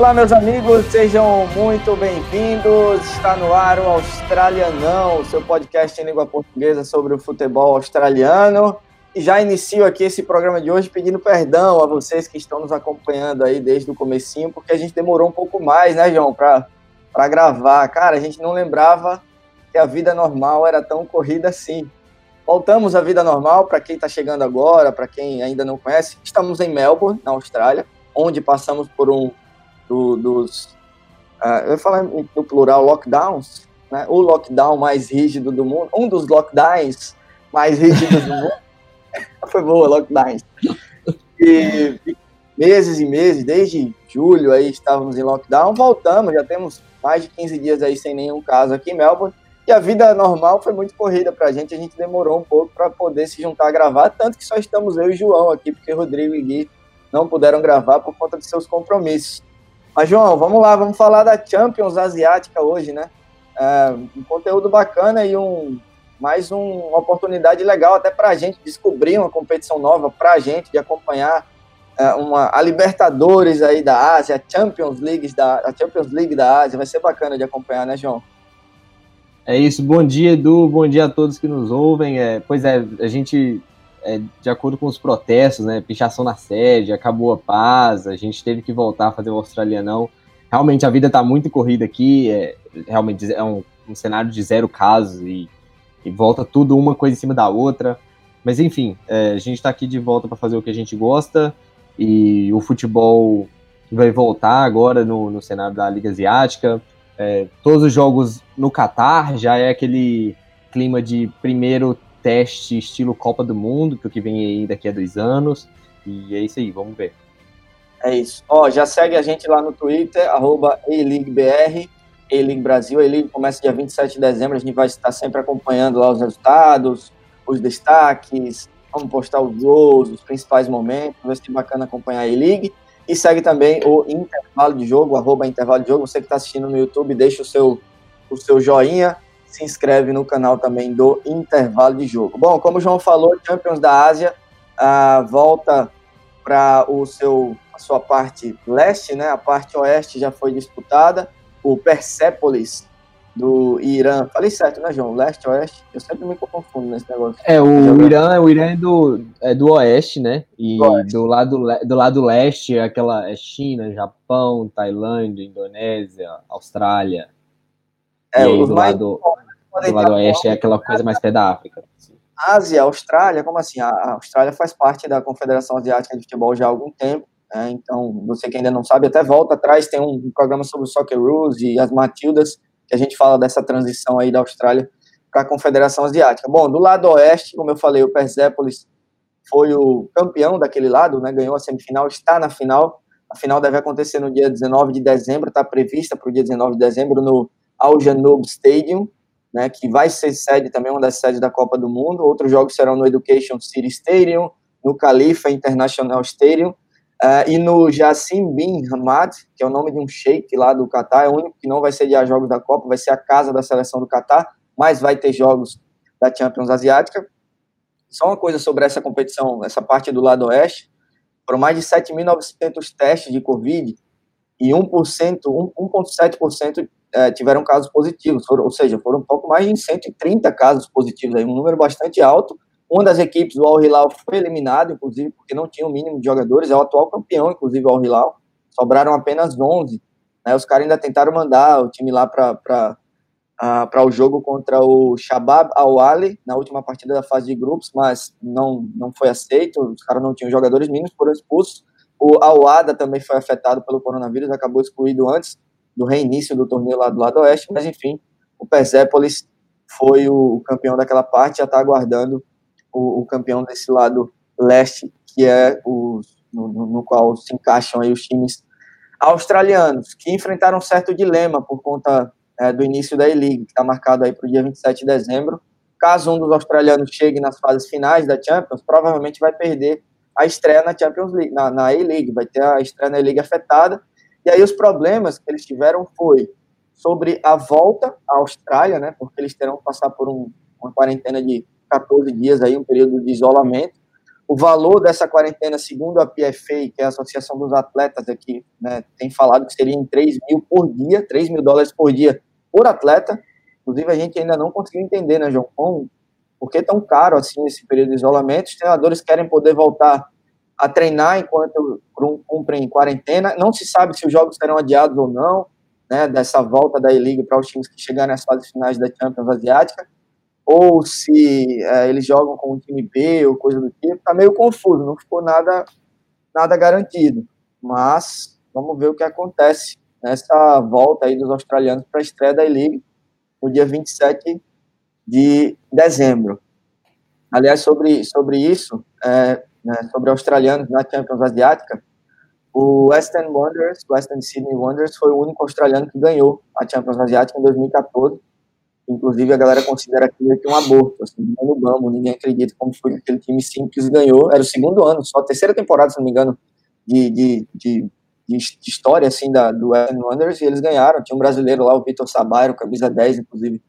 Olá, meus amigos, sejam muito bem-vindos. Está no ar o Australianão, seu podcast em língua portuguesa sobre o futebol australiano. E já inicio aqui esse programa de hoje pedindo perdão a vocês que estão nos acompanhando aí desde o comecinho, porque a gente demorou um pouco mais, né, João, para gravar. Cara, a gente não lembrava que a vida normal era tão corrida assim. Voltamos à vida normal para quem está chegando agora, para quem ainda não conhece. Estamos em Melbourne, na Austrália, onde passamos por um do, dos. Uh, eu ia falar no plural, lockdowns, né? o lockdown mais rígido do mundo, um dos lockdowns mais rígidos do mundo. Foi boa, lockdowns. E, meses e meses, desde julho aí estávamos em lockdown, voltamos, já temos mais de 15 dias aí sem nenhum caso aqui em Melbourne. E a vida normal foi muito corrida para a gente, a gente demorou um pouco para poder se juntar a gravar, tanto que só estamos eu e João aqui, porque Rodrigo e Gui não puderam gravar por conta de seus compromissos. Mas, João, vamos lá, vamos falar da Champions Asiática hoje, né? É, um conteúdo bacana e um, mais um, uma oportunidade legal até para a gente descobrir uma competição nova, para a gente de acompanhar é, uma, a Libertadores aí da Ásia, a Champions, League da, a Champions League da Ásia. Vai ser bacana de acompanhar, né, João? É isso, bom dia, Edu, bom dia a todos que nos ouvem. É, pois é, a gente é, de acordo com os protestos, né, pichação na sede, acabou a paz, a gente teve que voltar a fazer o australianão. Realmente a vida está muito corrida aqui, é, realmente é um, um, cenário de zero casos e, e, volta tudo uma coisa em cima da outra. Mas enfim, é, a gente está aqui de volta para fazer o que a gente gosta e o futebol vai voltar agora no, no cenário da Liga Asiática. É, todos os jogos no Catar já é aquele clima de primeiro teste estilo Copa do Mundo, para o que vem aí daqui a dois anos. E é isso aí, vamos ver. É isso. Ó, já segue a gente lá no Twitter, arroba A-LeagueBR, A-League Brasil. A começa dia 27 de dezembro, a gente vai estar sempre acompanhando lá os resultados, os destaques, vamos postar os gols, os principais momentos, vai ser bacana acompanhar a A-League. E segue também o Intervalo de Jogo, arroba Intervalo de Jogo. Você que está assistindo no YouTube, deixa o seu, o seu joinha, se inscreve no canal também do Intervalo de Jogo. Bom, como o João falou, Champions da Ásia uh, volta para o seu a sua parte leste, né? A parte oeste já foi disputada. O Persepolis do Irã. Falei certo, né, João? Leste, oeste. Eu sempre me confundo nesse negócio. É, o Irã, o Irã é do, é do oeste, né? E do, oeste. do lado, do lado leste é aquela é China, Japão, Tailândia, Indonésia, Austrália. É, e aí, do lado, do lado oeste é aquela coisa mais pé da África. Ásia, Austrália, como assim? A Austrália faz parte da Confederação Asiática de Futebol já há algum tempo. Né? Então, você que ainda não sabe, até volta atrás, tem um programa sobre o Soccer Rules e as Matildas, que a gente fala dessa transição aí da Austrália para a Confederação Asiática. Bom, do lado oeste, como eu falei, o Persepolis foi o campeão daquele lado, né? ganhou a semifinal, está na final. A final deve acontecer no dia 19 de dezembro, está prevista para o dia 19 de dezembro no Al Janoub Stadium, né, que vai ser sede também, uma das sedes da Copa do Mundo. Outros jogos serão no Education City Stadium, no Khalifa International Stadium uh, e no Jassim Bin Hamad, que é o nome de um sheik lá do Catar. É o único que não vai sediar jogos da Copa, vai ser a casa da seleção do Catar, mas vai ter jogos da Champions Asiática. Só uma coisa sobre essa competição, essa parte do lado oeste, foram mais de 7.900 testes de Covid e 1%, 1,7% é, tiveram casos positivos, foram, ou seja, foram um pouco mais de 130 casos positivos, aí, um número bastante alto. Uma das equipes, o Al Hilal, foi eliminado, inclusive, porque não tinha o mínimo de jogadores, é o atual campeão, inclusive, o Al Hilal, sobraram apenas 11. Né, os caras ainda tentaram mandar o time lá para para o jogo contra o Shabab Al-Ali na última partida da fase de grupos, mas não, não foi aceito, os caras não tinham jogadores mínimos, foram expulsos. O Al-Ada também foi afetado pelo coronavírus, acabou excluído antes do reinício do torneio lá do lado oeste, mas enfim, o Persepolis foi o campeão daquela parte, já está aguardando o, o, campeão desse lado leste, que é o no, no, qual se encaixam aí os times australianos, que enfrentaram um certo dilema por conta é, do início da E-League, que está marcado aí para o dia 27 de dezembro. Caso um dos australianos chegue nas fases finais da Champions, provavelmente vai perder a estreia na Champions League, na, na A-League, vai ter a estreia na E-League afetada, e aí os problemas que eles tiveram foi sobre a volta à Austrália, né, porque eles terão que passar por um, uma quarentena de 14 dias aí, um período de isolamento. O valor dessa quarentena, segundo a PFA, que é a Associação dos Atletas aqui, né, tem falado que seria em 3 mil por dia, 3 mil dólares por dia por atleta. Inclusive, a gente ainda não conseguiu entender, né, João, por que tão caro assim esse período de isolamento. Os treinadores querem poder voltar a treinar enquanto cumprem quarentena. Não se sabe se os jogos serão adiados ou não, né, dessa volta da E-League para os times que chegarem às fases finais da Champions Asiática ou se é, eles jogam com o time B ou coisa do tipo, tá meio confuso, não ficou nada, nada garantido. Mas vamos ver o que acontece nessa volta aí dos australianos para a estreia da E-League no dia 27 de dezembro. Aliás, sobre, sobre isso, é, né, sobre australianos na Champions Asiática, o Western Wanderers, Western Sydney Wanderers, foi o único australiano que ganhou a Champions Asiática em 2014 Inclusive, a galera considera aquilo que um aborto, assim, no Bambo, ninguém acredita como foi que aquele time simples ganhou. Era o segundo ano, só a terceira temporada, se não me engano, de, de, de, de história, assim, da, do Western Wanderers, e eles ganharam. Tinha um brasileiro lá, o Vitor Sabairo, camisa 10, inclusive,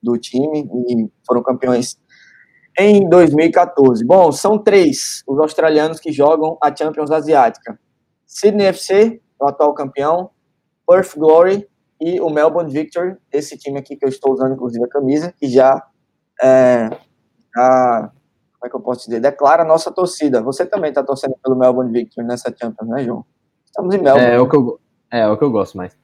do time, e foram campeões em 2014. Bom, são três os australianos que jogam a Champions Asiática. Sydney FC, o atual campeão, Perth Glory e o Melbourne Victory, esse time aqui que eu estou usando, inclusive, a camisa, que já, é, já como é que eu posso dizer, declara a nossa torcida. Você também está torcendo pelo Melbourne Victory nessa Champions, né, João? Estamos em Melbourne. É, é, o, que eu, é, é o que eu gosto mais.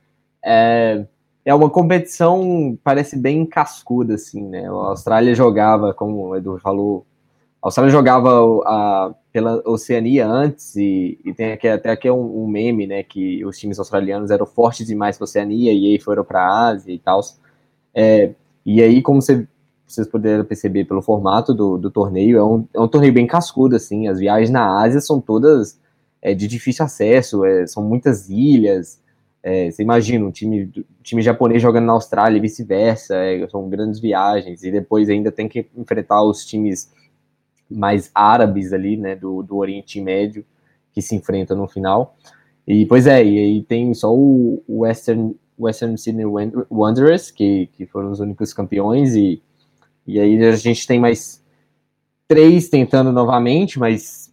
É, é uma competição, parece bem cascuda, assim, né? A Austrália jogava, como o Edu falou, a Austrália jogava a, pela Oceania antes, e, e tem aqui, até aqui um, um, meme, né, que os times australianos eram fortes demais para a Oceania, e aí foram para a Ásia e tal. É, e aí, como você, vocês puderam perceber pelo formato do, do torneio, é um, é um torneio bem cascudo, assim, as viagens na Ásia são todas é, de difícil acesso, é, são muitas ilhas, é, você imagina um time, time japonês jogando na Austrália e vice-versa, é, são grandes viagens, e depois ainda tem que enfrentar os times mais árabes ali, né, do, do Oriente Médio, que se enfrentam no final. E, pois é, e aí tem só o Western, Western Sydney Wanderers, que, que foram os únicos campeões, e, e aí a gente tem mais três tentando novamente, mas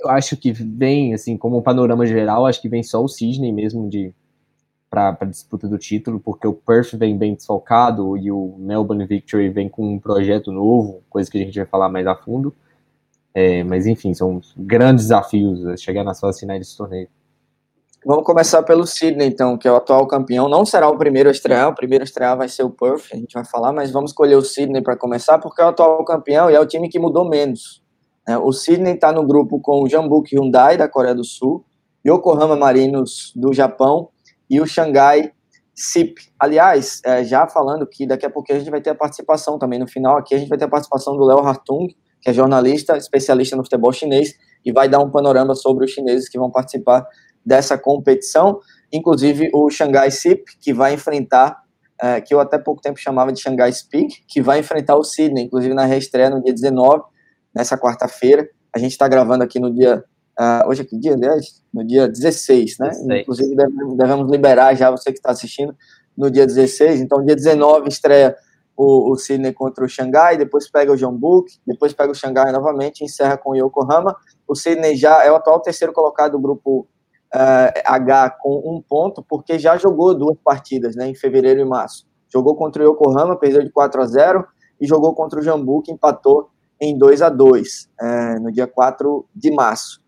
eu acho que vem, assim, como um panorama geral, acho que vem só o Sydney mesmo de para a disputa do título, porque o Perth vem bem desfalcado e o Melbourne Victory vem com um projeto novo, coisa que a gente vai falar mais a fundo. É, mas enfim, são grandes desafios chegar nas fases finais desse torneio. Vamos começar pelo Sydney, então, que é o atual campeão. Não será o primeiro a estrear, o primeiro a estrear vai ser o Perth, a gente vai falar, mas vamos escolher o Sydney para começar, porque é o atual campeão e é o time que mudou menos. É, o Sydney está no grupo com o Jambuk Hyundai, da Coreia do Sul, Yokohama Marinos, do Japão, e o Xangai SIP. Aliás, é, já falando que daqui a pouco a gente vai ter a participação também, no final aqui a gente vai ter a participação do Léo Hartung, que é jornalista, especialista no futebol chinês, e vai dar um panorama sobre os chineses que vão participar dessa competição, inclusive o Xangai SIP, que vai enfrentar, é, que eu até pouco tempo chamava de Xangai Speak, que vai enfrentar o Sydney, inclusive na reestreia no dia 19, nessa quarta-feira. A gente está gravando aqui no dia Uh, hoje é que dia, aliás? No dia 16, né? 16. Inclusive, devemos liberar já você que está assistindo no dia 16. Então, dia 19 estreia o, o Sydney contra o Xangai, depois pega o Jeonbuk, depois pega o Xangai novamente, encerra com o Yokohama. O Sydney já é o atual terceiro colocado do grupo uh, H com um ponto, porque já jogou duas partidas, né? Em fevereiro e março. Jogou contra o Yokohama, perdeu de 4 a 0 e jogou contra o Jeonbuk, empatou em 2 a 2 uh, no dia 4 de março.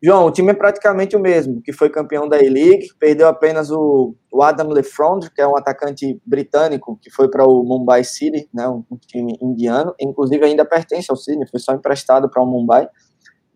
João, o time é praticamente o mesmo, que foi campeão da A-League, perdeu apenas o, o Adam Lefrond, que é um atacante britânico, que foi para o Mumbai City, né, um, time indiano, inclusive ainda pertence ao Sydney, foi só emprestado para o Mumbai,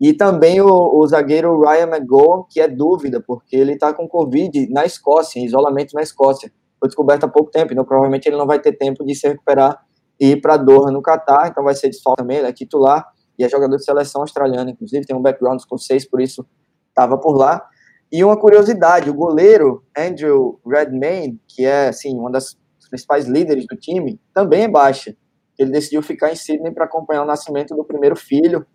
e também o, o, zagueiro Ryan McGowan, que é dúvida, porque ele está com Covid na Escócia, em isolamento na Escócia, foi descoberto há pouco tempo, então provavelmente ele não vai ter tempo de se recuperar e para Doha, no Catar, então vai ser desfalque também, ele é titular, e é jogador de seleção australiana, inclusive tem um background escocês, por isso estava por lá. E uma curiosidade, o goleiro Andrew Redmayne, que é assim uma das principais líderes do time, também é baixa. Ele decidiu ficar em Sydney para acompanhar o nascimento do primeiro filho.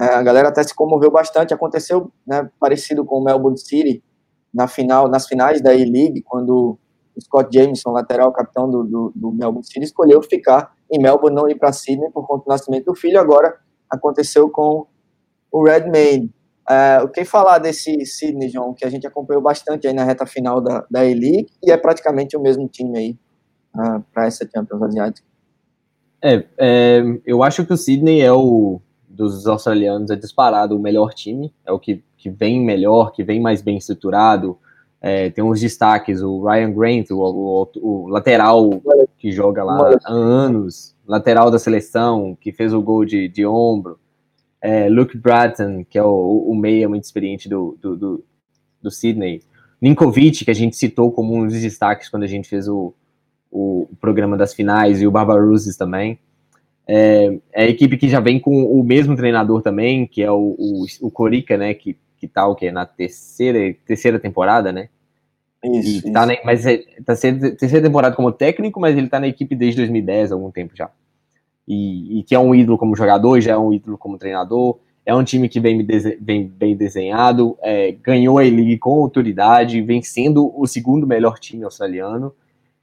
É, a galera até se comoveu bastante. Aconteceu né, parecido com o Melbourne City na final, nas finais da E-League, quando Scott Jameson, lateral capitão do, do, do Melbourne City, escolheu ficar em Melbourne, não ir para Sydney por conta do nascimento do filho. Agora aconteceu com o Redmayne. É, o que falar desse Sydney, João, que a gente acompanhou bastante aí na reta final da, da E-League e é praticamente o mesmo time aí uh, para essa Champions Asiática? É, é, eu acho que o Sydney é o dos australianos é disparado o melhor time, é o que, que vem melhor, que vem mais bem estruturado. É, tem uns destaques, o Ryan Grant, o, o, o lateral que joga lá há anos, lateral da seleção, que fez o gol de, de ombro é, Luke Bratton, que é o, o meia muito experiente do, do, do, do Sydney, Ninkovic, que a gente citou como um dos destaques quando a gente fez o, o, programa das finais, e o Barbarousses também. É, é, a equipe que já vem com o mesmo treinador também, que é o, o, o Corica, né, que, que tá o quê? Na terceira, terceira temporada, né? Isso, e tá Na, mas é, tá sendo terceira temporada como técnico, mas ele tá na equipe desde 2010, há algum tempo já e, e, que é um ídolo como jogador, já é um ídolo como treinador. É um time que vem bem, bem desenhado, é, ganhou a League com autoridade, vem sendo o segundo melhor time australiano.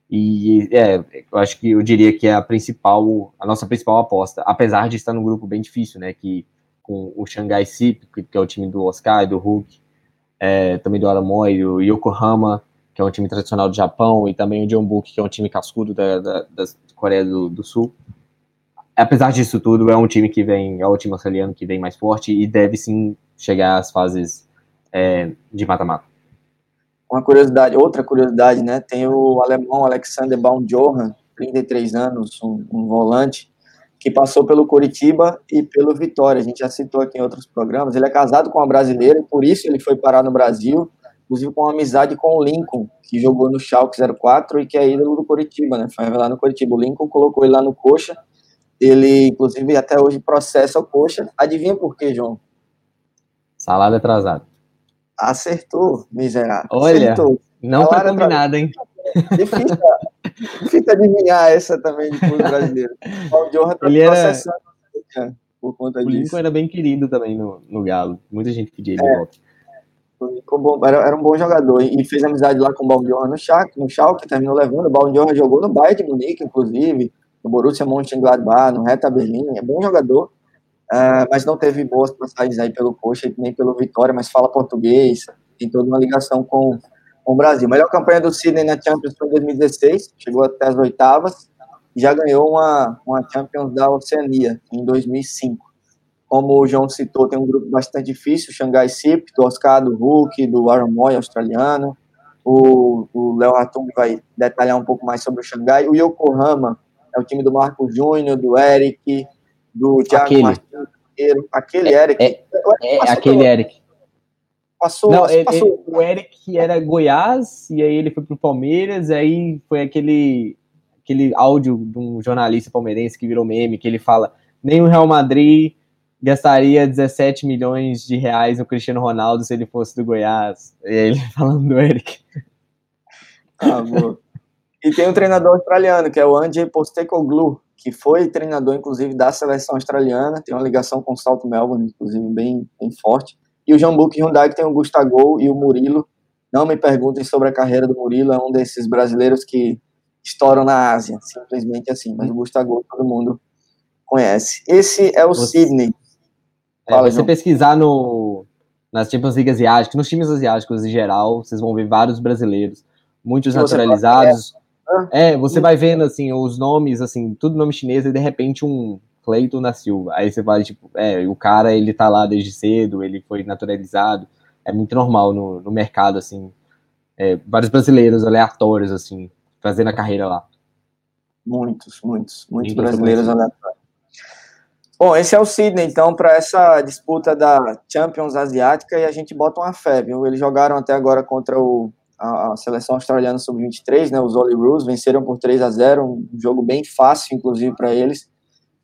E é, eu acho que eu diria que é a principal, a nossa principal aposta, apesar de estar num grupo bem difícil, né? Que com o Shanghai Sip, que é o time do Oscar e do Hulk, é, também do Aramoy, o Yokohama, que é um time tradicional do Japão, e também o Jeonbuk, que é um time cascudo da, da, da Coreia do, do Sul apesar disso tudo, é um time que vem, é o time australiano que vem mais forte e deve sim chegar às fases é, de mata-mata. Uma curiosidade, outra curiosidade, né? Tem o alemão Alexander Baumjohann, 33 anos, um, um volante, que passou pelo Curitiba e pelo Vitória. A gente já citou aqui em outros programas. Ele é casado com uma brasileira, e por isso ele foi parar no Brasil, inclusive com uma amizade com o Lincoln, que jogou no Schalke 04 e que é ídolo do Curitiba, né? Foi revelado no Curitiba. O Lincoln colocou ele lá no Coxa ele, inclusive, até hoje processa o Coxa. Adivinha por quê, João? Salário atrasado. Acertou, miserável. Olha, Acertou. não foi combinado, hein? Difícil, difícil adivinhar essa também de clube brasileiro. O tá ele processando era... Né, por conta o disso. O Lincoln era bem querido também no, no Galo. Muita gente pedia ele é. de volta. Era, era, um bom jogador e fez amizade lá com o Baldiorra no Schalke, no Schalke, terminou levando. O Baldiorra jogou no Bayern de Munique, inclusive no Borussia Mönchengladbach, no Hertha Berlim, é bom jogador, uh, mas não teve boas passagens aí pelo Coxa, nem pelo Vitória, mas fala português, tem toda uma ligação com, com o Brasil. Melhor campanha do Sydney na Champions foi em 2016, chegou até as oitavas, e já ganhou uma, uma Champions da Oceania em 2005. Como o João citou, tem um grupo bastante difícil, o Xangai Sip, do Oscar, do Hulk, do Aaron Moy, australiano, o Léo Ratung vai detalhar um pouco mais sobre o Xangai, o Yokohama, é o time do Marco Júnior, do Eric, do Thiago aquele. Martins, aquele é, Eric. É, é, é aquele. Eric. Passou, Não, passou. Ele, o Eric era Goiás, e aí ele foi pro Palmeiras, aí foi aquele, aquele áudio de um jornalista palmeirense que virou meme, que ele fala, nem o Real Madrid gastaria 17 milhões de reais no Cristiano Ronaldo se ele fosse do Goiás. E aí ele falando do Eric. Ah, boa. E tem um treinador australiano, que é o Andy Postecoglou, que foi treinador, inclusive, da seleção australiana, tem uma ligação com o Salto Melbourne, inclusive, bem, bem forte. E o João Hyundai, que tem o Gustavo e o Murilo. Não me perguntem sobre a carreira do Murilo, é um desses brasileiros que estouram na Ásia, simplesmente assim. Mas o Gustavo todo mundo conhece. Esse é o você, Sydney. É, Fala, você João. pesquisar no, nas Champions League asiáticas, nos times asiáticos em geral, vocês vão ver vários brasileiros, muitos naturalizados. É, você vai vendo, assim, os nomes, assim, tudo nome chinês, e de repente um Cleiton da Silva. Aí você vai, tipo, é, o cara, ele tá lá desde cedo, ele foi naturalizado. É muito normal no, no mercado, assim, é, vários brasileiros aleatórios, assim, fazendo a carreira lá. Muitos, muitos, muitos brasileiros aleatórios. Bom, esse é o Sydney, então, para essa disputa da Champions Asiática, e a gente bota uma fé, viu? Eles jogaram até agora contra o a, a seleção australiana sub-23, né, os Roos, venceram por 3 a 0 um jogo bem fácil, inclusive, para eles.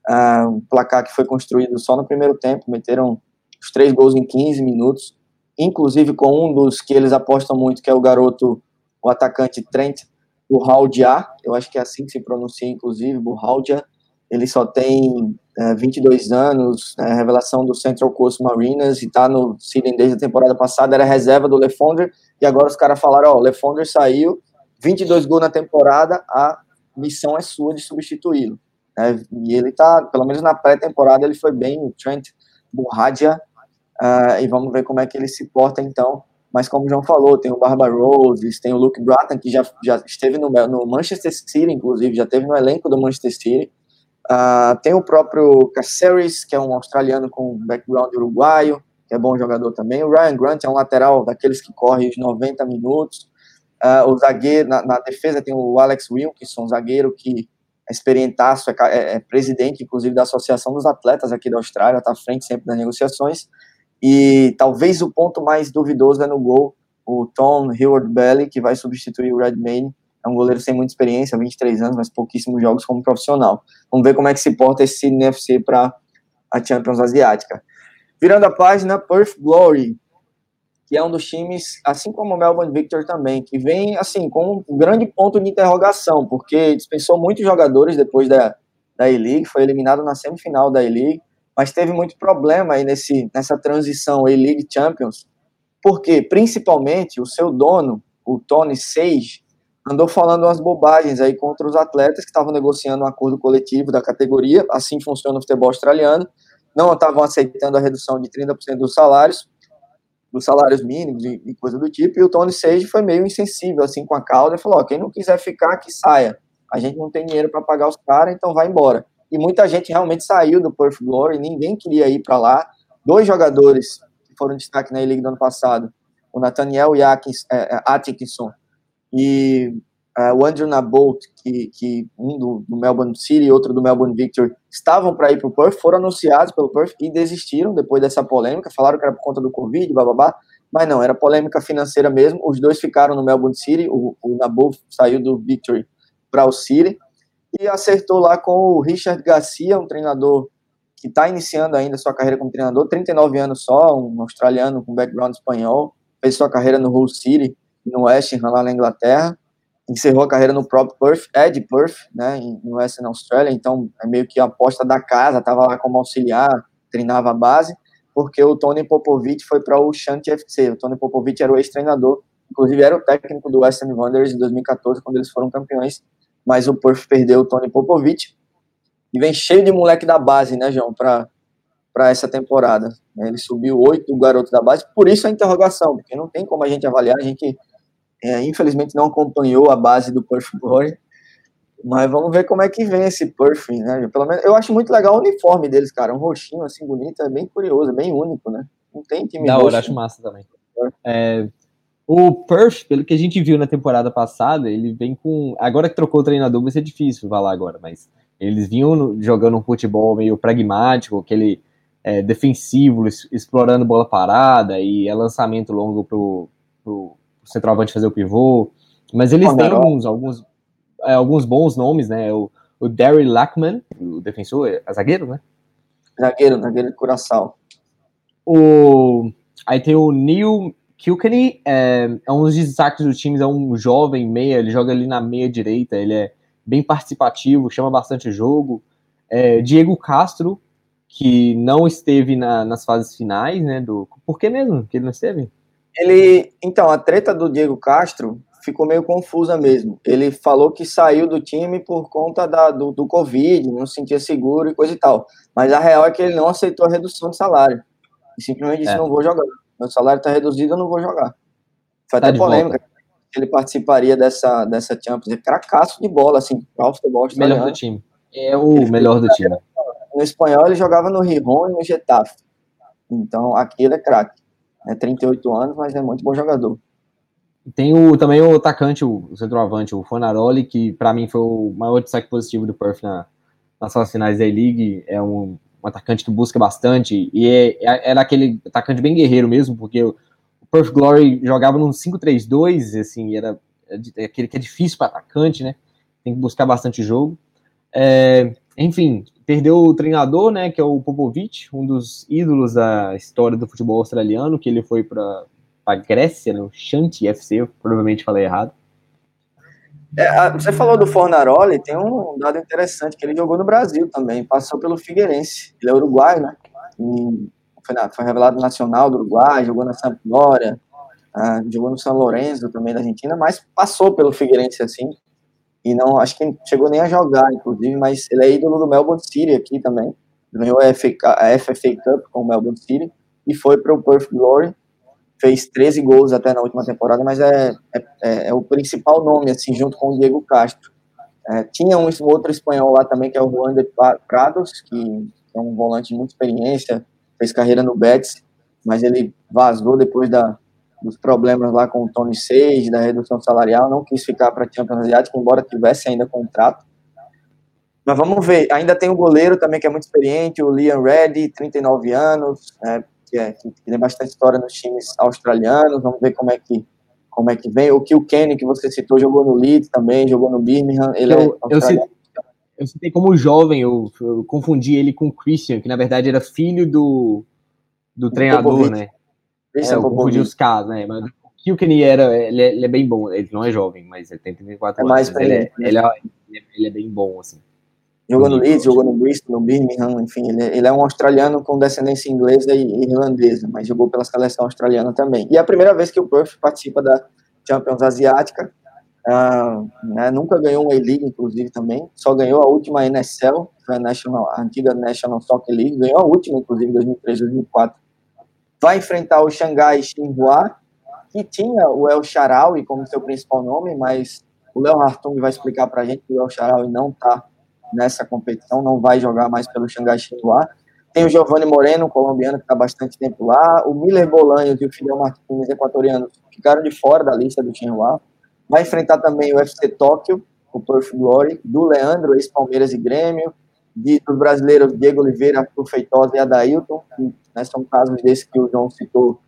Uh, um placar que foi construído só no primeiro tempo, meteram os três gols em 15 minutos, inclusive com um dos que eles apostam muito, que é o garoto, o atacante Trent Burraldia, eu acho que é assim que se pronuncia, inclusive, Burraldia, ele só tem é, 22 anos, é, revelação do Central Coast Mariners, e está no Sydney desde a temporada passada, era reserva do Lefondre, e agora os caras falaram, ó, o Lefondre saiu, 22 gols na temporada, a missão é sua de substituí-lo. É, e ele tá, pelo menos na pré-temporada, ele foi bem, o Trent Burradia, uh, e vamos ver como é que ele se porta então. Mas como o João falou, tem o Barbara Rose, tem o Luke Bratton, que já, já esteve no, no Manchester City, inclusive, já esteve no elenco do Manchester City. Uh, tem o próprio Caceres, que é um australiano com background uruguaio, que é bom jogador também. O Ryan Grant é um lateral daqueles que corre os 90 minutos. Uh, o zagueiro, na, na, defesa tem o Alex Wilkinson, zagueiro que experientaço, é, é, é, presidente, inclusive, da Associação dos Atletas aqui da Austrália, está à frente sempre das negociações. E talvez o ponto mais duvidoso é no gol, o Tom Heward Belly, que vai substituir o Redmayne. É um goleiro sem muita experiência, 23 anos, mas pouquíssimos jogos como profissional. Vamos ver como é que se porta esse NFC para a Champions Asiática. Virando a página, Perth Glory, que é um dos times, assim como o Melbourne Victor também, que vem assim com um grande ponto de interrogação, porque dispensou muitos jogadores depois da, da E-League, foi eliminado na semifinal da E-League, mas teve muito problema aí nesse, nessa transição E-League Champions, porque principalmente o seu dono, o Tony Sage, andou falando umas bobagens aí contra os atletas que estavam negociando um acordo coletivo da categoria, assim funciona o futebol australiano, não estavam aceitando a redução de 30% dos salários, dos salários mínimos e, e, coisa do tipo, e o Tony Sage foi meio insensível assim com a causa e falou: ó, quem não quiser ficar, que saia. A gente não tem dinheiro para pagar os caras, então vai embora. E muita gente realmente saiu do Perth Glory, ninguém queria ir para lá. Dois jogadores que foram destaque na E-League do ano passado, o Nathaniel Atkins, é, é, Atkinson e Uh, o Andrew Nabolt, que, que um do, do, Melbourne City e outro do Melbourne Victory, estavam para ir para o Perth, foram anunciados pelo Perth e desistiram depois dessa polêmica, falaram que era por conta do Covid, bababá, mas não, era polêmica financeira mesmo, os dois ficaram no Melbourne City, o, o Nabolt saiu do Victory para o City, e acertou lá com o Richard Garcia, um treinador que está iniciando ainda sua carreira como treinador, 39 anos só, um australiano com background espanhol, fez sua carreira no Hull City, no West Ham, lá na Inglaterra, encerrou a carreira no próprio Perth, é de Perth, né, no Western Australia, então é meio que a aposta da casa, estava lá como auxiliar, treinava a base, porque o Tony Popovich foi para o Shanti FC, o Tony Popovich era o ex-treinador, inclusive era o técnico do Western Wanderers em 2014, quando eles foram campeões, mas o Perth perdeu o Tony Popovich, e vem cheio de moleque da base, né, João, para para essa temporada. Ele subiu oito garotos da base, por isso a interrogação, porque não tem como a gente avaliar, a gente é, infelizmente não acompanhou a base do Perth Glory, mas vamos ver como é que vem esse Perth, né? Pelo menos eu acho muito legal o uniforme deles, cara, um roxinho assim bonito, é bem curioso, é bem único, né? Não tem time Da hora, acho massa também. É, o Perth, pelo que a gente viu na temporada passada, ele vem com. Agora que trocou o treinador, vai ser difícil falar agora, mas eles vinham jogando um futebol meio pragmático, aquele é, defensivo, explorando bola parada e é lançamento longo pro, pro centroavante fazer o pivô. Mas eles têm alguns, alguns, é, alguns bons nomes, né? O, o Derry Lackman, o defensor, é zagueiro, né? Zagueiro, zagueiro de Curaçao. O, aí tem o Neil Kilkenny, é, é um dos destaques do time, é um jovem meia, ele joga ali na meia direita, ele é bem participativo, chama bastante jogo. É, Diego Castro, que não esteve na, nas fases finais, né? Do, por que mesmo que ele não esteve? Ele, então, a treta do Diego Castro ficou meio confusa mesmo. Ele falou que saiu do time por conta da, do, do Covid, não se sentia seguro e coisa e tal. Mas a real é que ele não aceitou a redução de salário. E simplesmente disse: é. não vou jogar. Meu salário está reduzido, eu não vou jogar. Foi tá até polêmica. Ele participaria dessa, dessa Champions. É cracaço de bola, assim, para o futebol Melhor do time. É o melhor do time. No espanhol, ele jogava no Rijon e no Getafe. Então, aqui ele é craque é 38 anos, mas é muito bom jogador. Tem o, também o atacante, o centroavante, o Fonaroli, que para mim foi o maior destaque positivo do Perth na, nas suas finais da E-League. É um, um, atacante que busca bastante e é, é, era aquele atacante bem guerreiro mesmo, porque o, Perth Glory jogava num 5-3-2, assim, era é aquele que é difícil para atacante, né? Tem que buscar bastante jogo. É, enfim, perdeu o treinador, né, que é o Popovic, um dos ídolos da história do futebol australiano, que ele foi para a Grécia, no Shanti FC, eu provavelmente falei errado. É, você falou do Fornaroli, tem um dado interessante, que ele jogou no Brasil também, passou pelo Figueirense, ele é uruguaio, né, foi, na, foi revelado nacional do Uruguai, jogou na Sampdoria, uh, jogou no São Lourenço também da Argentina, mas passou pelo Figueirense, assim, e não acho que chegou nem a jogar, inclusive, mas ele é ídolo do Melbourne City aqui também. Ganhou a FA, a FFA Cup com o Melbourne City e foi para o Perth Glory. Fez 13 gols até na última temporada, mas é, é, é, é o principal nome, assim, junto com o Diego Castro. É, tinha um, outro espanhol lá também, que é o Juan de Prados, que é um volante de muita experiência, fez carreira no Betis, mas ele vazou depois da, dos problemas lá com o Tony Sage, da redução salarial, não quis ficar para a Champions Asiática, embora tivesse ainda contrato. Mas vamos ver, ainda tem o goleiro também que é muito experiente, o Liam Reddy, 39 anos, é, que, é, que tem bastante história nos times australianos, vamos ver como é que como é que vem. O que o Kenny, que você citou, jogou no Leeds também, jogou no Birmingham, ele eu, é eu citei, eu citei como jovem, eu, eu, confundi ele com o Christian, que na verdade era filho do, do treinador, né? É, eu confundi os casos, né? Mas o Kilkenny era, ele é, ele é, bem bom, ele não é jovem, mas ele tem 34 é mais anos, ele, é, ele, é, ele, é, bem bom, assim. Jogou no Leeds, jogou no Bristol, no Birmingham, enfim, ele, é um australiano com descendência inglesa e irlandesa, mas jogou pela seleção australiana também. E é a primeira vez que o Perth participa da Champions Asiática, uh, né, nunca ganhou uma E-League, inclusive, também, só ganhou a última NSL, a, National, a antiga National Soccer League, ganhou a última, inclusive, em 2003, 2004. Vai enfrentar o Xangai Xinhua, que tinha o El Sharawi como seu principal nome, mas o Léo Hartung vai explicar para a gente que o El Sharawi não está nessa competição, não vai jogar mais pelo Xangai Xinhua. Tem o Giovanni Moreno, colombiano, que está bastante tempo lá. O Miller Bolanhos e o Fidel Martins, equatorianos, ficaram de fora da lista do Xinhua. Vai enfrentar também o FC Tóquio, o Perth Glory, do Leandro, ex-Palmeiras e Grêmio, de, dos brasileiros Diego Oliveira, Arthur Feitosa e Adailton, que né, são casos desses que o João citou,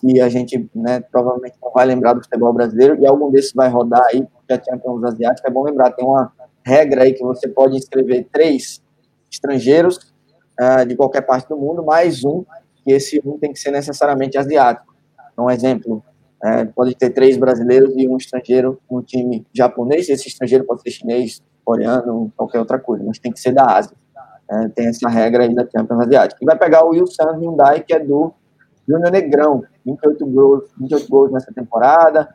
que a gente né, provavelmente não vai lembrar do futebol brasileiro, e algum desses vai rodar aí, porque a Champions Asiática, é bom lembrar, tem uma regra aí que você pode inscrever três estrangeiros uh, de qualquer parte do mundo, mais um, que esse um tem que ser necessariamente asiático. Então, um exemplo, é, pode ter três brasileiros e um estrangeiro no time japonês, esse estrangeiro pode ser chinês, coreano, qualquer outra coisa, mas tem que ser da Ásia. É, tem essa regra aí da Champions Asiática. E vai pegar o Wilson Hyundai, que é do Júnior Negrão, 28 gols, 28 gols nessa temporada.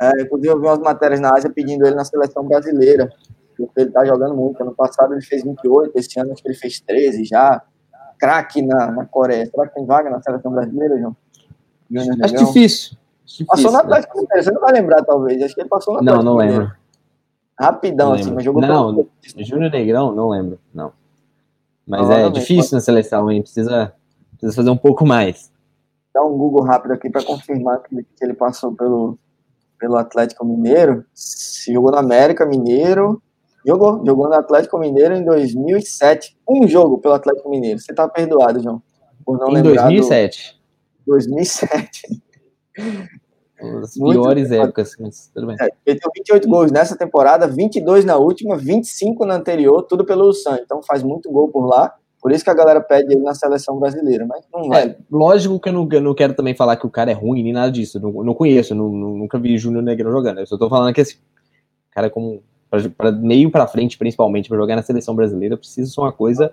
É, inclusive, eu vi umas matérias na Ásia pedindo ele na seleção brasileira porque ele tá jogando muito. Ano passado ele fez 28, esse ano acho que ele fez 13 já. Craque na, na Coreia. Será que tem vaga na seleção brasileira, João? Acho difícil. difícil. Passou no Atlético Mineiro, você não vai lembrar, talvez. Acho que ele passou no Atlético Não, não lembro. Rapidão, não assim, lembro. mas jogou Não, pelo... Júnior Negrão, não lembro, não. Mas é difícil pode... na seleção, hein? Precisa, precisa fazer um pouco mais. Dá um Google rápido aqui para confirmar que, que ele passou pelo, pelo Atlético Mineiro. Se jogou no América Mineiro, Jogou, jogou no Atlético Mineiro em 2007. Um jogo pelo Atlético Mineiro. Você tá perdoado, João. Por não em 2007. Do... 2007. As piores Muito épocas, mas tudo bem. É, ele tem 28 gols nessa temporada, 22 na última, 25 na anterior, tudo pelo San. Então faz muito gol por lá. Por isso que a galera pede ele na seleção brasileira, mas não vai. É, lógico que eu não, eu não, quero também falar que o cara é ruim, nem nada disso. Eu não, não conheço, não, nunca vi Júnior Negrão jogando. Eu só tô falando que esse cara é como para meio para frente, principalmente, para jogar na seleção brasileira, precisa ser uma coisa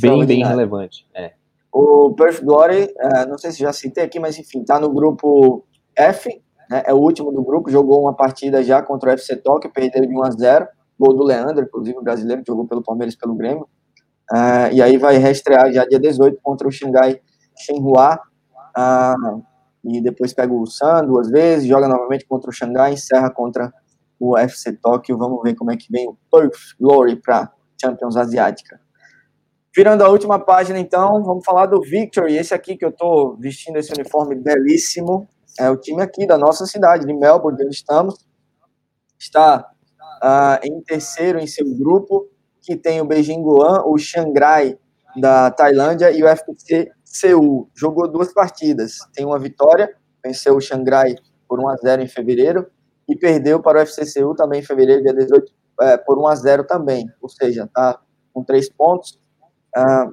bem, bem relevante. É. O Perth Glory, uh, não sei se já citei aqui, mas enfim, tá no grupo F, né, é o último do grupo, jogou uma partida já contra o FC Tóquio, perdeu de 1 a 0 gol do Leandro, inclusive o brasileiro que jogou pelo Palmeiras pelo Grêmio, uh, e aí vai reestrear já dia 18 contra o Xangai Shenhua, uh, e depois pega o San duas vezes, joga novamente contra o Xangai, encerra contra o FC Tóquio. Vamos ver como é que vem o Perth Glory para Champions Asiática. Virando a última página, então, vamos falar do Victory. Esse aqui que eu estou vestindo, esse uniforme belíssimo, é o time aqui da nossa cidade, de Melbourne, onde estamos. Está uh, em terceiro em seu grupo, que tem o Beijing Guan, o Xangrai da Tailândia e o FC Seul. Jogou duas partidas, tem uma vitória, venceu o Xangrai por 1 a 0 em fevereiro e perdeu para o FCCU também em fevereiro, dia 18, é, por 1 a 0 também. Ou seja, tá com três pontos, ah,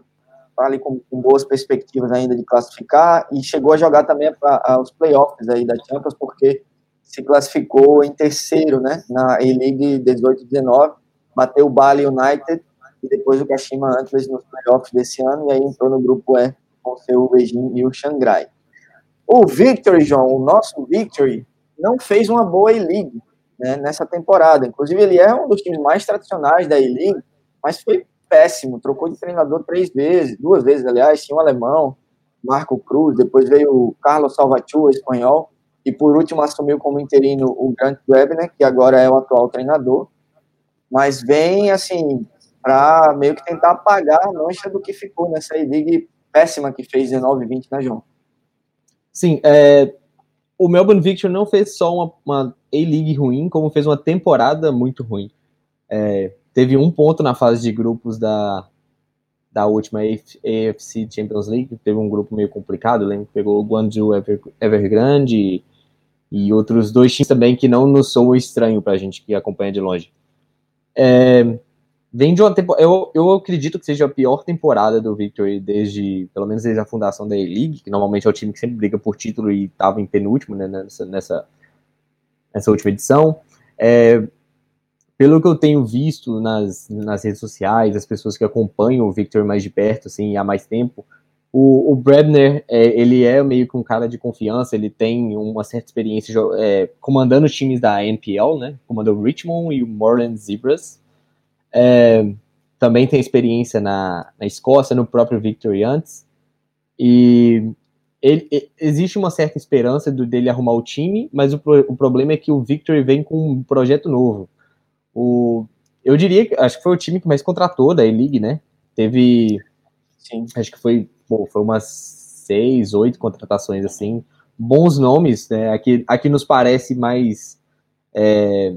ali com, com, boas perspectivas ainda de classificar e chegou a jogar também os playoffs aí da Champions, porque se classificou em terceiro, né, na A-League 18-19, bateu o Bali United e depois o Kashima Antlers nos playoffs desse ano, e aí entrou no grupo E com o seu Beijing e o Xangai. O Victory, João, o nosso Victory, não fez uma boa E-League né, nessa temporada. Inclusive, ele é um dos times mais tradicionais da E-League, mas foi péssimo. Trocou de treinador três vezes, duas vezes, aliás, tinha um alemão. Marco Cruz, depois veio o Carlos Salvatierra, espanhol, e por último assumiu como interino o Grant Webner, que agora é o atual treinador, mas vem, assim, para meio que tentar apagar a mancha do que ficou nessa E-League péssima que fez 19 20, né, João? Sim, é, o Melbourne Victor não fez só uma, uma A-League ruim, como fez uma temporada muito ruim. É, teve um ponto na fase de grupos da, da última AFC Champions League, teve um grupo meio complicado, lembro que pegou o Guangzhou Ever, Evergrande e, e, outros dois times também que não nos soam estranho para gente que acompanha de longe. É, vem de uma temporada, eu, eu acredito que seja a pior temporada do Victory desde, pelo menos desde a fundação da A-League, que normalmente é o time que sempre briga por título e estava em penúltimo né, nessa, nessa, nessa última edição. É, pelo que eu tenho visto nas, nas redes sociais, as pessoas que acompanham o Victor mais de perto, assim, há mais tempo, o, o Brebner, é, ele é meio que um cara de confiança, ele tem uma certa experiência é, comandando times da NPL, né, comandou o Richmond e o Moreland Zebras, é, também tem experiência na, na Escócia, no próprio Victory antes, e ele, existe uma certa esperança do, dele arrumar o time, mas o, o problema é que o Victory vem com um projeto novo, o, eu diria que acho que foi o time que mais contratou da E-League, né? Teve. Sim. Acho que foi, pô, foi umas seis, oito contratações assim. Bons nomes, né? Aqui, aqui nos parece mais é,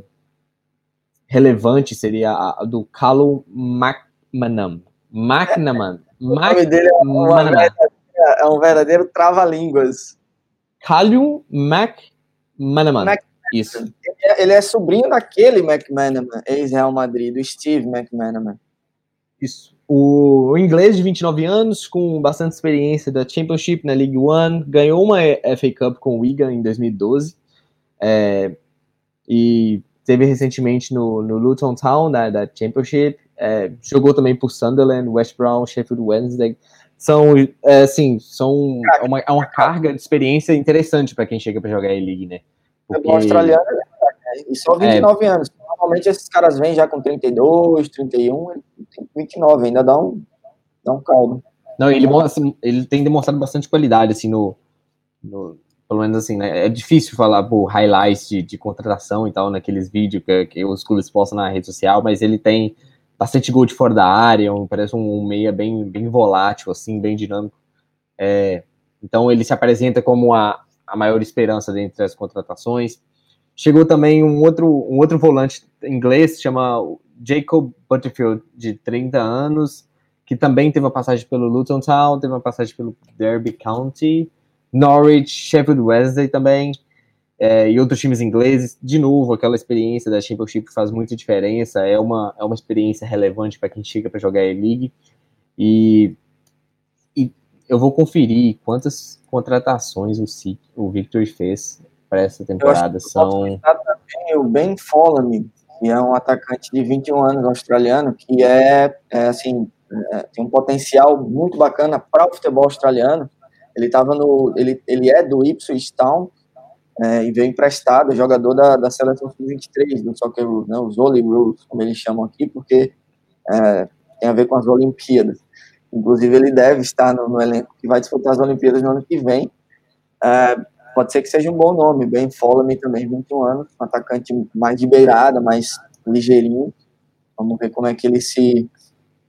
relevante seria a, a do Callum McManam. McNaman. o nome dele é, é um verdadeiro trava-línguas. Callum McManaman. Mac isso. Ele é, ele é sobrinho daquele McManaman, ex-Real Madrid, do Steve McManaman. Isso. O, inglês de 29 anos, com bastante experiência da Championship na League One, ganhou uma FA Cup com o Wigan em 2012. É, e teve recentemente no, no Luton Town, da, da Championship. É, jogou também por Sunderland, West Brom, Sheffield Wednesday. São, é, assim, são uma, é uma carga de experiência interessante para quem chega para jogar a league né? Porque... O australiano é né? E só 29 é. anos. Normalmente esses caras vêm já com 32, 31, ele tem 29, ainda dá um, dá um caldo. Não, ele, assim, ele tem demonstrado bastante qualidade, assim, no, no pelo menos assim, né, é difícil falar por highlights de, de contratação e tal, naqueles vídeos que, que, os clubes postam na rede social, mas ele tem bastante gol de fora da área, um, parece um, um meia bem, bem volátil, assim, bem dinâmico. É, então ele se apresenta como a, a maior esperança dentre as contratações. Chegou também um outro, um outro volante inglês, chama Jacob Butterfield, de 30 anos, que também teve uma passagem pelo Luton Town, teve uma passagem pelo Derby County, Norwich, Sheffield Wednesday também, é, e outros times ingleses. De novo, aquela experiência da Championship faz muita diferença, é uma, é uma experiência relevante para quem chega para jogar a E-League. E eu vou conferir quantas contratações o, o Victor fez para essa temporada. São também o Ben Folamy, que é um atacante de 21 anos australiano, que é, é assim, é, tem um potencial muito bacana para o futebol australiano. Ele tava no, ele, ele é do Ipswich Town é, e veio emprestado, jogador da, da seleção sub-23 do Soccer Rules, né, os Holy Rules, como eles chamam aqui, porque é, tem a ver com as Olimpíadas. Inclusive, ele deve estar no, no elenco que vai disputar as Olimpíadas no ano que vem. É, pode ser que seja um bom nome. Ben Foley também, 21 anos, um atacante mais de beirada, mais ligeirinho. Vamos ver como é que ele se,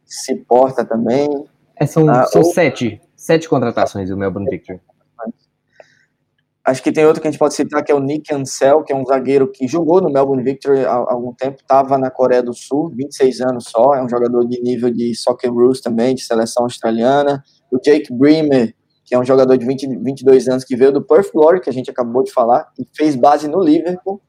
se porta também. É, são ah, são ou... sete, sete contratações do Melbourne Victory. Acho que tem outro que a gente pode citar, que é o Nick Ansel, que é um zagueiro que jogou no Melbourne Victory há, algum tempo, estava na Coreia do Sul, 26 anos só, é um jogador de nível de Soccer Rules também, de seleção australiana. O Jake Bremer, que é um jogador de 20, 22 anos, que veio do Perth Glory, que a gente acabou de falar, e fez base no Liverpool.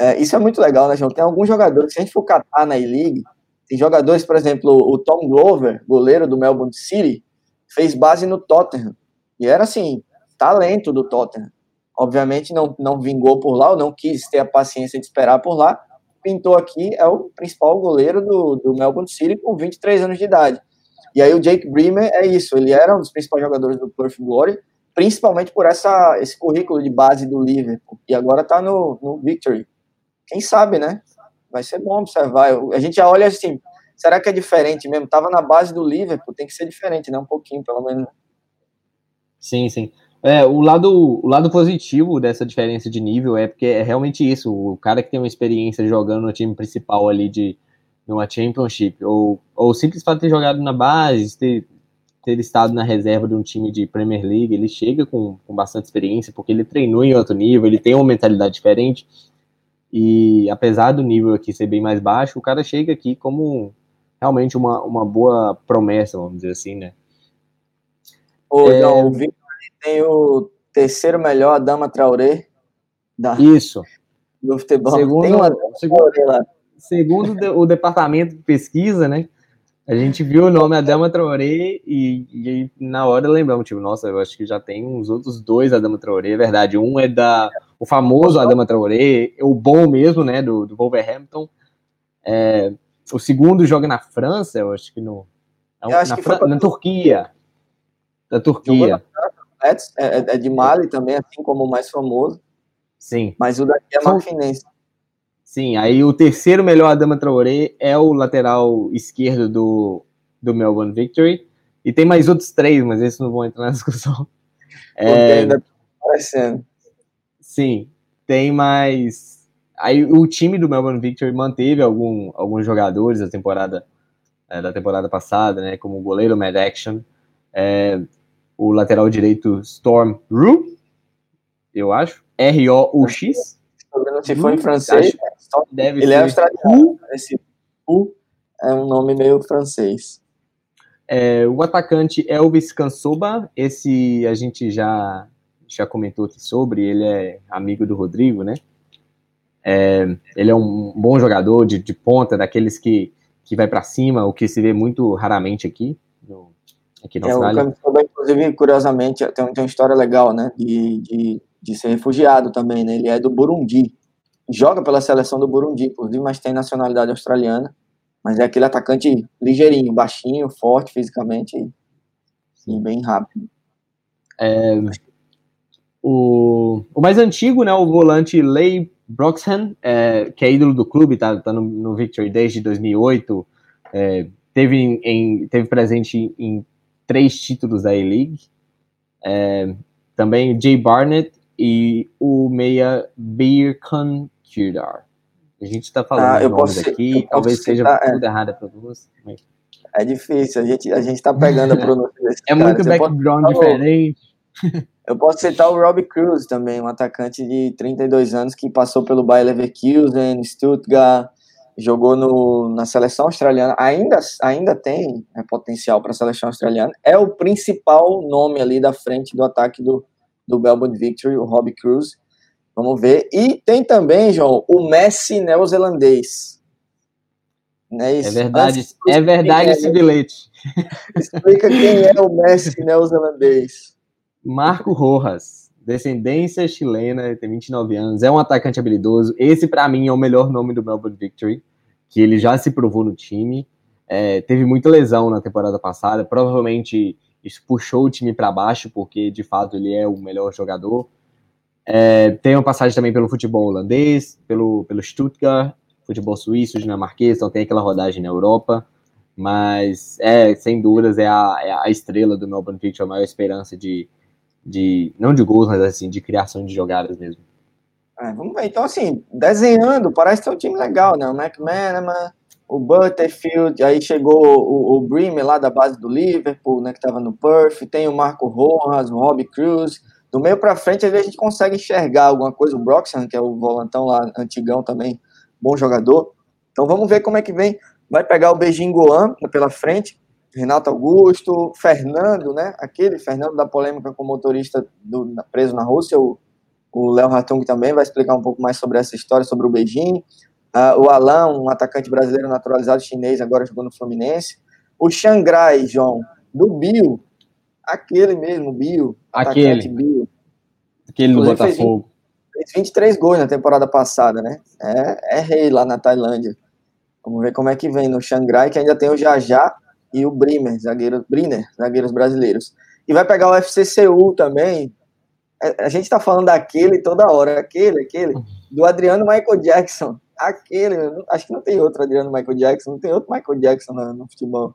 É, isso é muito legal, né, João? Tem alguns jogadores, se a gente for catar na E-League, tem jogadores, por exemplo, o Tom Glover, goleiro do Melbourne City, fez base no Tottenham. E era assim, talento do Tottenham obviamente não, não vingou por lá, ou não quis ter a paciência de esperar por lá, pintou aqui, é o principal goleiro do, do Melbourne City com 23 anos de idade. E aí o Jake Bremer é isso, ele era um dos principais jogadores do Perth Glory, principalmente por essa, esse currículo de base do Liverpool, e agora tá no, no Victory. Quem sabe, né? Vai ser bom observar. A gente já olha assim, será que é diferente mesmo? Tava na base do Liverpool, tem que ser diferente, né? Um pouquinho, pelo menos. Sim, sim. É, o lado, o lado positivo dessa diferença de nível é porque é realmente isso. O cara que tem uma experiência jogando no time principal ali de numa championship, ou, ou simples fato de ter jogado na base, ter, ter estado na reserva de um time de Premier League, ele chega com, com bastante experiência, porque ele treinou em outro nível, ele tem uma mentalidade diferente. E apesar do nível aqui ser bem mais baixo, o cara chega aqui como realmente uma, uma boa promessa, vamos dizer assim, né? Ô, é... João, o Victor tem o terceiro melhor Dama Traoré da, Isso. do futebol. Segundo, tem uma segundo, segundo o departamento de pesquisa, né? A gente viu o nome Adama Traoré e, e na hora lembramos, tipo, nossa, eu acho que já tem uns outros dois Adama Traoré, é verdade. Um é da o famoso Adama Traoré, o bom mesmo, né, do, do Wolverhampton. É, o segundo joga na França, eu acho que no. Eu acho na, que Fran... na Turquia. Da Turquia. É, é, é, de Mali também, assim como o mais famoso. Sim. Mas o daqui é Marfinense. Sim, aí o terceiro melhor Adama Traoré é o lateral esquerdo do, do Melbourne Victory. E tem mais outros três, mas esses não vão entrar na discussão. É, ainda tá aparecendo. Sim, tem mais. Aí o time do Melbourne Victory manteve algum, alguns jogadores da temporada é, da temporada passada, né? Como o goleiro Mad Action, é, o lateral direito Storm Ru, eu acho, R-O-U-X. Se for em francês, deve ele é ser é australiano. Esse U é um nome meio francês. É, o atacante Elvis Cansoba, esse a gente já, já comentou aqui sobre, ele é amigo do Rodrigo, né? É, ele é um bom jogador de, de ponta, daqueles que, que vai para cima, o que se vê muito raramente aqui no, aqui na é, Austrália. O Cansoba, inclusive, curiosamente, tem, tem uma história legal, né? De, de, de ser refugiado também, né? Ele é do Burundi joga pela seleção do Burundi, inclusive, mas tem nacionalidade australiana. Mas é aquele atacante ligeirinho, baixinho, forte fisicamente e, bem rápido. É, o, o mais antigo, né, o volante Leigh Broxham, é, que é ídolo do clube, tá, tá no, no Victory desde 2008, é, teve, em, teve presente em três títulos da A-League. É, também Jay Barnett e o meia Birkan Kirdar. A gente está falando ah, nomes posso, aqui, talvez seja é. tudo errado para você. É difícil, a gente a gente está pegando a pronúncia desse É cara. muito você background diferente. Eu posso citar o Robbie Cruz também, um atacante de 32 anos que passou pelo Bayer Leverkusen, Stuttgart, jogou no, na seleção australiana, ainda, ainda tem né, potencial para a seleção australiana, é o principal nome ali da frente do ataque do, do Melbourne Victory, o Robbie Cruz. Vamos ver. E tem também, João, o Messi neozelandês. Né? é verdade, Antes, é verdade esse é, bilhete. Explica quem é o Messi neozelandês. Marco Rojas, descendência chilena, tem 29 anos, é um atacante habilidoso. Esse, para mim, é o melhor nome do Melbourne Victory, que ele já se provou no time. É, teve muita lesão na temporada passada, provavelmente isso puxou o time para baixo, porque de fato ele é o melhor jogador. É, tem uma passagem também pelo futebol holandês, pelo, pelo Stuttgart, futebol suíço, dinamarquês, então tem aquela rodagem na Europa. Mas, é, sem dúvidas, é a, é a estrela do Melbourne Victory, a maior esperança de, de, não de gols, mas assim, de criação de jogadas mesmo. É, vamos ver, então assim, desenhando, parece ter um time legal, né? O McManaman, o Butterfield, aí chegou o, o lá da base do Liverpool, né, que estava no Perth, tem o Marco Rojas, o Robbie Cruz, do meio para frente, às vezes a gente consegue enxergar alguma coisa. O Broxham, que é o volantão lá, antigão também, bom jogador. Então vamos ver como é que vem. Vai pegar o Beijing Goan pela frente, Renato Augusto, Fernando, né? Aquele Fernando da polêmica com o motorista do, preso na Rússia, o Léo Ratung também vai explicar um pouco mais sobre essa história, sobre o Beijing. Uh, o Alan, um atacante brasileiro naturalizado chinês, agora jogou no Fluminense. O Xangrai, João, do Bio, Aquele mesmo, Bill. Aquele. Bill. Aquele do Botafogo. Fez 23 gols na temporada passada, né? É, é rei lá na Tailândia. Vamos ver como é que vem no Xangrai, que ainda tem o Jajá e o Brimer, zagueiro, Briner, zagueiros brasileiros. E vai pegar o FC Seul também. É, a gente tá falando daquele toda hora, aquele, aquele, do Adriano Michael Jackson. Aquele, acho que não tem outro Adriano Michael Jackson, não tem outro Michael Jackson no, no futebol.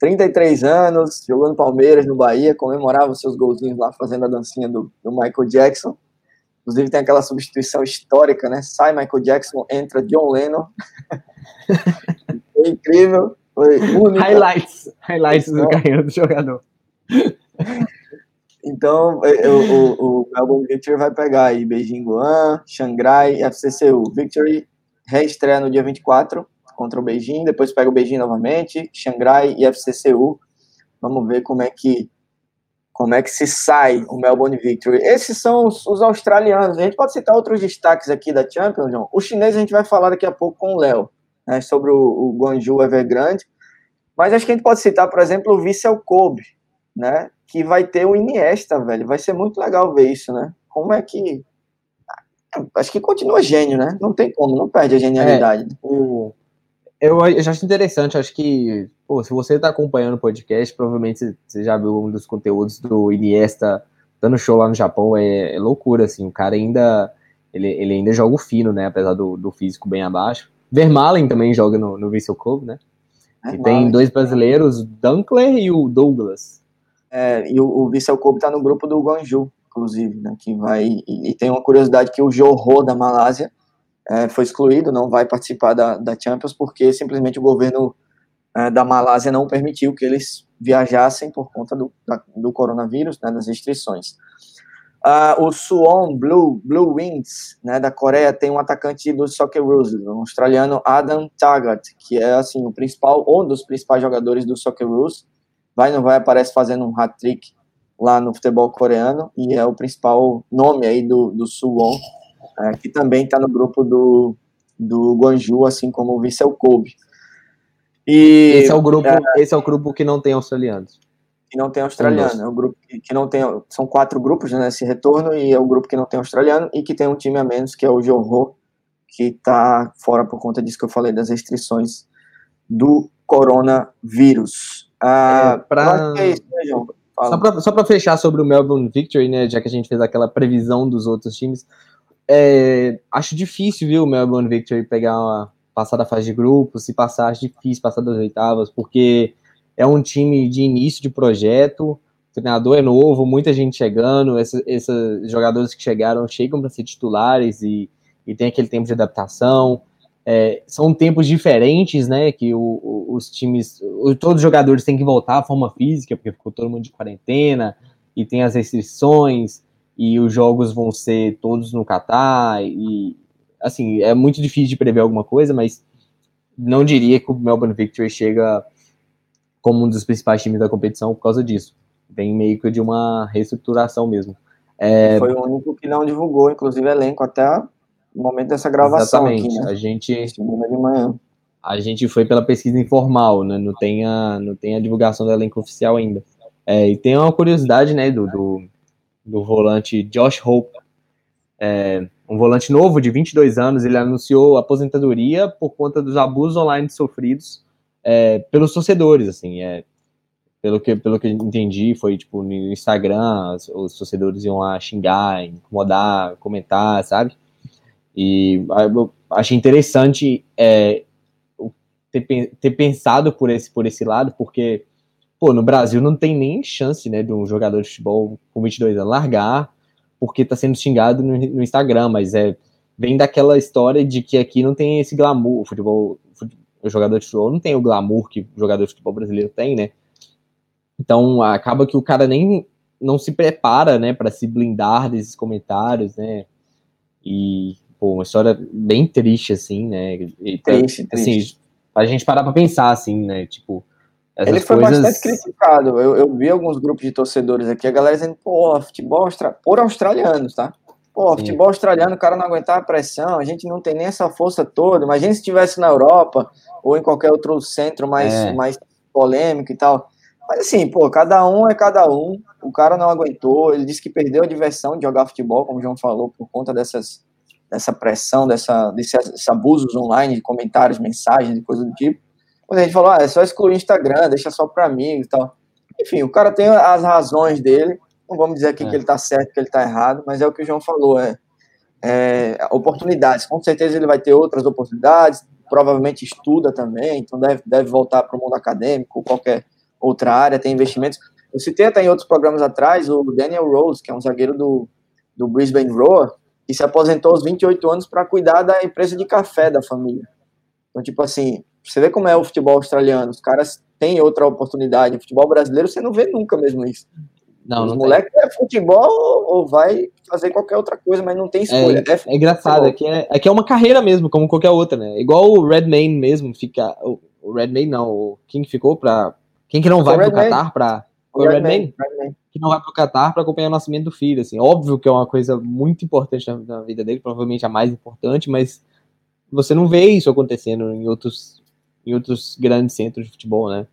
33 anos, jogou no Palmeiras, no Bahia, comemorava seus golzinhos lá, fazendo a dancinha do, do Michael Jackson. Inclusive tem aquela substituição histórica, né? Sai Michael Jackson, entra John Lennon. foi incrível, foi único. Highlights, highlights então, do carreira do jogador. Então, o, o, o Melbourne Victory vai pegar aí Beijing Guan, Xangai, FCCU. Victory reestreia no dia 24 contra o Beijing, depois pega o Beijing novamente, Xangai e FCCU. Vamos ver como é que como é que se sai o Melbourne Victory. Esses são os, os australianos. A gente pode citar outros destaques aqui da Champions, João. O chinês a gente vai falar daqui a pouco com o Léo, né, sobre o, o Guangzhou Evergrande. Mas acho que a gente pode citar, por exemplo, o Vissel Kobe, né, que vai ter o Iniesta, velho. Vai ser muito legal ver isso, né? Como é que acho que continua gênio, né? Não tem como, não perde a genialidade. É, o, eu, eu acho interessante, acho que, pô, se você está acompanhando o podcast, provavelmente você já viu um dos conteúdos do Iniesta dando show lá no Japão, é, é loucura, assim, o cara ainda, ele, ele ainda joga o fino, né, apesar do, do físico bem abaixo. Vermalen também joga no, no Vissel Kobe, né? É, e tem dois brasileiros, Dunkler e o Douglas. É, e o, o Vissel Kobe tá no grupo do Guangzhou, inclusive, né, que vai, e, e tem uma curiosidade que o Johor da Malásia é, foi excluído, não vai participar da, da Champions, porque simplesmente o governo é, da Malásia não permitiu que eles viajassem por conta do, da, do coronavírus, né, das restrições. Uh, o Suwon Blue, Blue Wings, né, da Coreia, tem um atacante do Socceroos, um australiano Adam Taggart, que é assim o principal, um dos principais jogadores do Socceroos. Vai não vai aparece fazendo um hat-trick lá no futebol coreano e é o principal nome aí do, do Suwon é, que também está no grupo do, do Guangzhou, assim como o Vissel Kobe. E, esse é o grupo, é, esse é o grupo que não tem australianos. Que não tem australiano, é o grupo que, que não tem, são quatro grupos né, nesse retorno e é o grupo que não tem australiano e que tem um time a menos que é o Johor, que está fora por conta disso que eu falei das restrições do coronavírus. Ah, é, pra... é isso, né, João? Só para fechar sobre o Melbourne Victory, né, já que a gente fez aquela previsão dos outros times, é, acho difícil, viu, o Melbourne Victory pegar uma, passar da fase de grupos, se passar, acho difícil passar das oitavas, porque é um time de início de projeto, o treinador é novo, muita gente chegando, esses, esses jogadores que chegaram chegam para ser titulares e, e tem aquele tempo de adaptação. É, são tempos diferentes, né? Que o, o, os times, o, todos os jogadores têm que voltar à forma física, porque ficou todo mundo de quarentena e tem as restrições e os jogos vão ser todos no Catar e assim, é muito difícil de prever alguma coisa, mas não diria que o Melbourne Victory chega como um dos principais times da competição por causa disso. Vem meio que de uma reestruturação mesmo. É... Foi o único que não divulgou, inclusive, elenco até o momento dessa gravação. Exatamente. Aqui, né? A gente. de manhã. A gente foi pela pesquisa informal, né? Não tem a, não tem a divulgação do elenco oficial ainda. É, e tem uma curiosidade, né, do, do do volante Josh Hope, é, um volante novo de 22 anos, ele anunciou aposentadoria por conta dos abusos online sofridos é, pelos torcedores, assim, é, pelo que pelo que entendi, foi tipo no Instagram, os, os torcedores iam lá xingar, incomodar, comentar, sabe? E eu achei interessante é, ter, ter pensado por esse por esse lado, porque pô, no Brasil não tem nem chance, né, de um jogador de futebol com 22 anos largar, porque tá sendo xingado no, no Instagram, mas é vem daquela história de que aqui não tem esse glamour, o futebol, o jogador de futebol não tem o glamour que o jogador de futebol brasileiro tem, né? Então acaba que o cara nem não se prepara, né, para se blindar desses comentários, né? E pô, uma história bem triste assim, né? E, triste, assim, triste. a gente parar para pensar assim, né? Tipo, ele foi coisas... bastante criticado. Eu, eu, vi alguns grupos de torcedores aqui, a galera dizendo, pô, futebol austra... por australianos, tá? Pô, Sim. futebol australiano, o cara não aguentar a pressão, a gente não tem nem essa força toda. Imagina se estivesse na Europa ou em qualquer outro centro mais, é. mais polêmico e tal. Mas assim, pô, cada um é cada um. O cara não aguentou, ele disse que perdeu a diversão de jogar futebol, como o João falou, por conta dessas, dessa pressão, dessa, desses abusos online, de comentários, mensagens e coisa do tipo. Quando a gente falou, ah, é só excluir o Instagram, deixa só para amigos e tal. Enfim, o cara tem as razões dele, não vamos dizer aqui é. que ele tá certo, que ele tá errado, mas é o que o João falou, é, é, oportunidades. Com certeza ele vai ter outras oportunidades, provavelmente estuda também, então deve, deve voltar para o mundo acadêmico, qualquer outra área, tem investimentos. Eu citei até em outros programas atrás o Daniel Rose, que é um zagueiro do, do Brisbane Roar, que se aposentou aos 28 anos para cuidar da empresa de café da família. Então, tipo assim, você vê como é o futebol australiano, os caras têm outra oportunidade. O futebol brasileiro você não vê nunca mesmo isso. Não, Os moleques é futebol ou vai fazer qualquer outra coisa, mas não tem escolha. É, é, é engraçado, aqui é, aqui é uma carreira mesmo, como qualquer outra, né? Igual o Redmayne mesmo fica. O, o Redmayne não, o, quem ficou pra. Quem que não vai pro Qatar pra. O Redmayne? Red que não vai pro Qatar para acompanhar o nascimento do filho, assim. Óbvio que é uma coisa muito importante na, na vida dele, provavelmente a mais importante, mas você não vê isso acontecendo em outros, em outros grandes centros de futebol, né?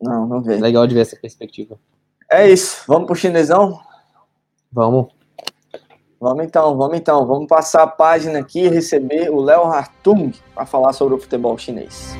Não, não vê. Legal de ver essa perspectiva. É isso. Vamos pro chinesão? Vamos. Vamos então, vamos então. Vamos passar a página aqui e receber o Léo Hartung para falar sobre o futebol chinês.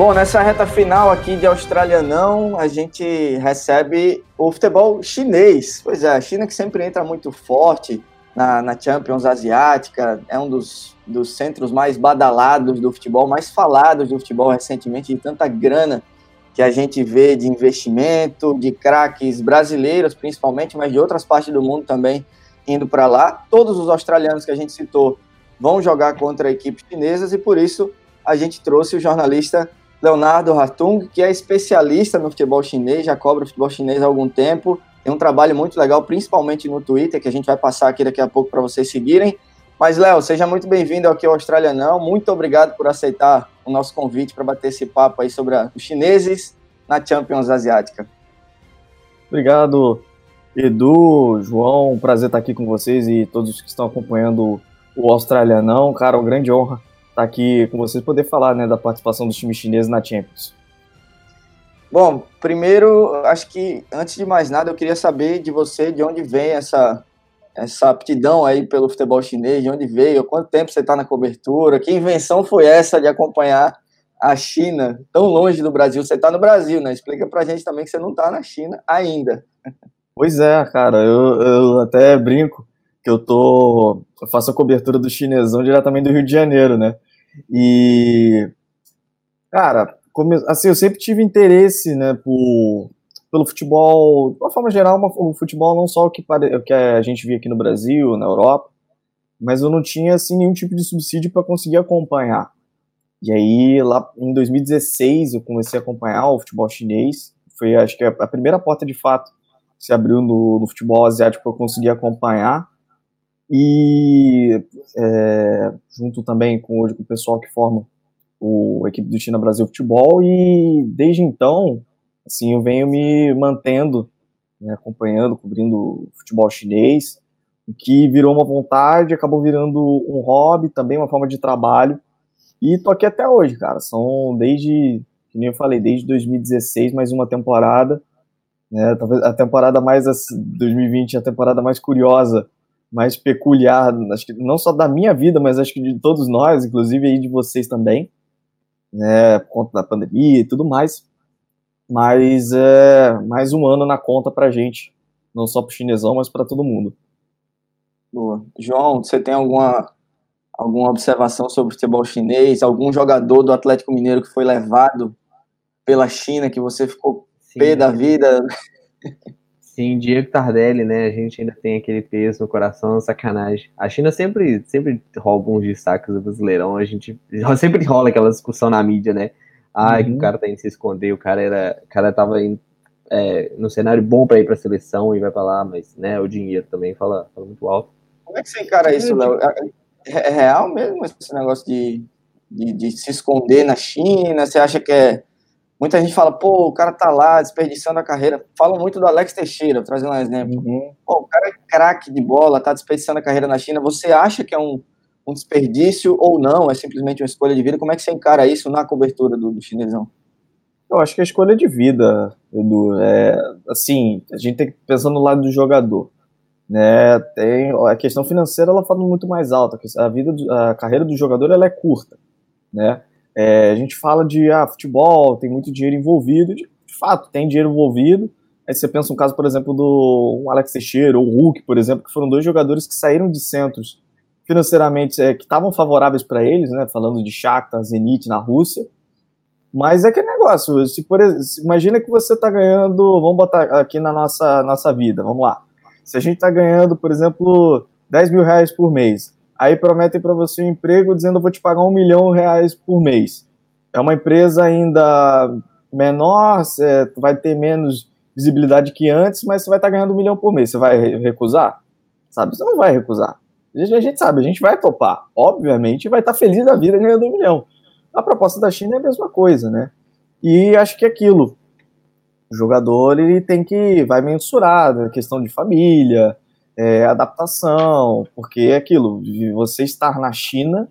Bom, nessa reta final aqui de Australianão, a gente recebe o futebol chinês. Pois é, a China que sempre entra muito forte na, na Champions Asiática, é um dos, dos centros mais badalados do futebol, mais falados do futebol recentemente, de tanta grana que a gente vê de investimento, de craques brasileiros principalmente, mas de outras partes do mundo também indo para lá. Todos os australianos que a gente citou vão jogar contra equipes chinesas e por isso a gente trouxe o jornalista Leonardo Hartung, que é especialista no futebol chinês, já cobra o futebol chinês há algum tempo. Tem um trabalho muito legal, principalmente no Twitter, que a gente vai passar aqui daqui a pouco para vocês seguirem. Mas, Léo, seja muito bem-vindo aqui ao Australianão. Muito obrigado por aceitar o nosso convite para bater esse papo aí sobre os chineses na Champions Asiática. Obrigado, Edu, João. Prazer estar aqui com vocês e todos que estão acompanhando o Australianão. Cara, uma grande honra estar aqui com vocês poder falar né, da participação dos times chineses na Champions. Bom, primeiro, acho que antes de mais nada, eu queria saber de você de onde vem essa, essa aptidão aí pelo futebol chinês, de onde veio, quanto tempo você está na cobertura, que invenção foi essa de acompanhar a China tão longe do Brasil? Você está no Brasil, né? Explica pra gente também que você não está na China ainda. Pois é, cara, eu, eu até brinco que eu tô. Eu faço a cobertura do chinesão diretamente do Rio de Janeiro, né? E, cara, assim, eu sempre tive interesse, né, por, pelo futebol, de uma forma geral, uma, o futebol não só o que, o que a gente via aqui no Brasil, na Europa, mas eu não tinha, assim, nenhum tipo de subsídio para conseguir acompanhar. E aí, lá em 2016, eu comecei a acompanhar o futebol chinês, foi, acho que, a primeira porta, de fato, que se abriu no, no futebol asiático para eu conseguir acompanhar, e é, junto também com hoje com o pessoal que forma o a equipe do China Brasil Futebol. E desde então assim eu venho me mantendo né, acompanhando cobrindo futebol chinês o que virou uma vontade acabou virando um hobby também uma forma de trabalho. E tô aqui até hoje cara. São desde que nem eu falei desde 2016 mais uma temporada né? Talvez a temporada mais 2020 a temporada mais curiosa mais peculiar, acho que não só da minha vida, mas acho que de todos nós, inclusive aí de vocês também, né, por conta da pandemia e tudo mais. Mas é mais um ano na conta pra gente, não só pro chinesão, mas para todo mundo. Boa. João, você tem alguma alguma observação sobre o futebol chinês? Algum jogador do Atlético Mineiro que foi levado pela China que você ficou Sim. pé da vida? Sim, Diego Tardelli, né? A gente ainda tem aquele peso no coração, sacanagem. A China sempre, sempre rouba uns destaques do Brasileirão. A gente sempre rola aquela discussão na mídia, né? Ah, uhum. que o cara tá indo se esconder, o cara era. O cara tava indo, é, no cenário bom para ir para a seleção e vai para lá, mas né, o dinheiro também fala, fala muito alto. Como é que você encara isso, Léo? É, é, é real mesmo esse negócio de, de, de se esconder na China? Você acha que é Muita gente fala, pô, o cara tá lá desperdiçando a carreira. Falam muito do Alex Teixeira, trazendo um exemplo. Uhum. Pô, o cara é craque de bola, tá desperdiçando a carreira na China. Você acha que é um, um desperdício ou não? É simplesmente uma escolha de vida? Como é que você encara isso na cobertura do, do chinesão? Eu acho que é escolha de vida, Edu. É, assim, a gente tem que pensar no lado do jogador. Né, tem a questão financeira ela fala muito mais alta. A vida, a carreira do jogador ela é curta. né? É, a gente fala de ah, futebol, tem muito dinheiro envolvido, de, fato, tem dinheiro envolvido. Aí você pensa um caso, por exemplo, do Alex Teixeira ou Hulk, por exemplo, que foram dois jogadores que saíram de centros financeiramente é, que estavam favoráveis para eles, né? Falando de Shakhtar, Zenit na Rússia. Mas é que negócio, se por imagina que você está ganhando, vamos botar aqui na nossa, nossa vida, vamos lá. Se a gente está ganhando, por exemplo, 10 mil reais por mês, aí prometem para você um emprego dizendo eu vou te pagar um milhão de reais por mês. É uma empresa ainda menor, é, vai ter menos visibilidade que antes, mas você vai estar tá ganhando um milhão por mês. Você vai recusar? Sabe? Você não vai recusar. A gente sabe, a gente vai topar. Obviamente, vai estar tá feliz da vida ganhando um milhão. A proposta da China é a mesma coisa, né? E acho que é aquilo. O jogador ele tem que vai mensurar a questão de família, é, adaptação, porque é aquilo. Você estar na China,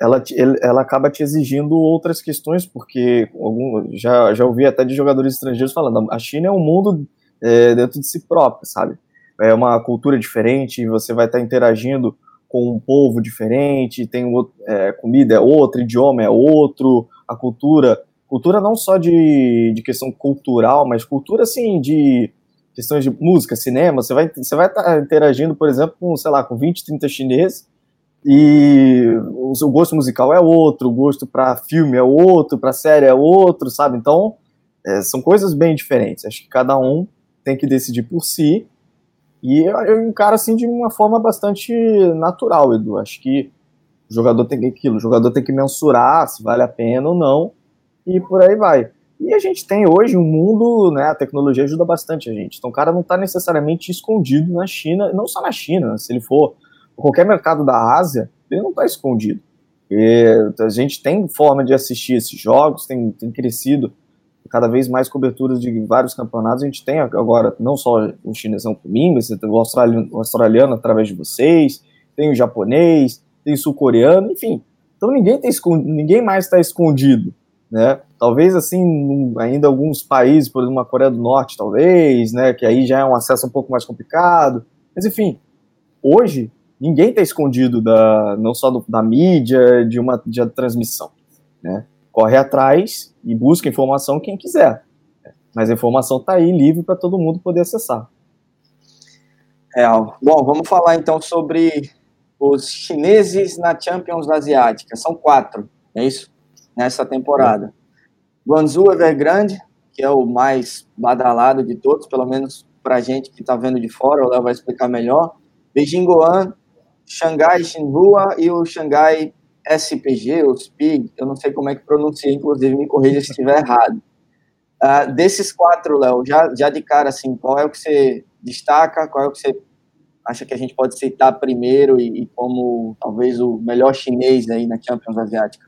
ela, ela acaba te exigindo outras questões, porque algum, já, já ouvi até de jogadores estrangeiros falando, a China é um mundo é, dentro de si próprio, sabe? É uma cultura diferente, você vai estar interagindo com um povo diferente, tem outro, é, comida é outra, idioma é outro, a cultura, cultura não só de, de questão cultural, mas cultura assim de questões de música, cinema, você vai você vai estar interagindo, por exemplo, com, sei lá, com 20, 30 chineses e o seu gosto musical é outro, o gosto para filme é outro, para série é outro, sabe? Então, é, são coisas bem diferentes. Acho que cada um tem que decidir por si e eu, eu encaro assim de uma forma bastante natural, Edu. Acho que o jogador tem que aquilo, o jogador tem que mensurar se vale a pena ou não, e por aí vai. E a gente tem hoje um mundo, né? A tecnologia ajuda bastante a gente. Então o cara não está necessariamente escondido na China, não só na China, se ele for qualquer mercado da Ásia, ele não está escondido. E a gente tem forma de assistir esses jogos, tem, tem crescido cada vez mais coberturas de vários campeonatos. A gente tem agora não só o chinesão comigo, você tem o australiano, o australiano através de vocês, tem o japonês, tem o sul-coreano, enfim. Então ninguém, tem ninguém mais está escondido, né? Talvez assim, ainda alguns países, por exemplo, a Coreia do Norte, talvez, né? Que aí já é um acesso um pouco mais complicado. Mas enfim, hoje ninguém está escondido da não só do, da mídia, de uma de transmissão, né? corre atrás e busca informação quem quiser. Mas a informação está aí livre para todo mundo poder acessar. Real. Bom, vamos falar então sobre os chineses na Champions Asiática. São quatro, é isso? Nessa temporada. Guangzhou Evergrande, que é o mais badalado de todos, pelo menos para a gente que está vendo de fora, o Léo vai explicar melhor. Beijing Goan, Xangai Xinhua e o Xangai SPG, ou SPIG, eu não sei como é que pronuncia, inclusive me corrija se estiver errado. Uh, desses quatro, Léo, já, já de cara, assim, qual é o que você destaca, qual é o que você acha que a gente pode citar primeiro e, e como talvez o melhor chinês aí na Champions Asiática?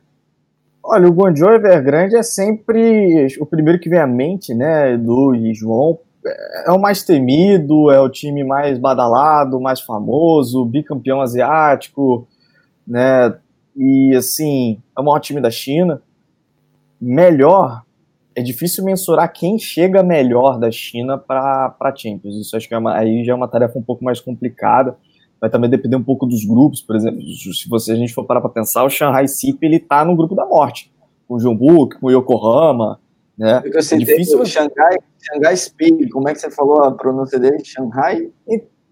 Olha, o Guangzhou Evergrande é sempre o primeiro que vem à mente, né, Edu e João. É o mais temido, é o time mais badalado, mais famoso, bicampeão asiático, né, e assim, é o maior time da China. Melhor, é difícil mensurar quem chega melhor da China para Champions. Isso acho que é uma, aí já é uma tarefa um pouco mais complicada. Vai também depender um pouco dos grupos, por exemplo. Se você, a gente for parar para pensar, o Shanghai Sip ele tá no grupo da morte, com o Jeonbuk, com o Yokohama, né? é difícil. O Shanghai, Shanghai Speed, como é que você falou a pronúncia dele? Shanghai?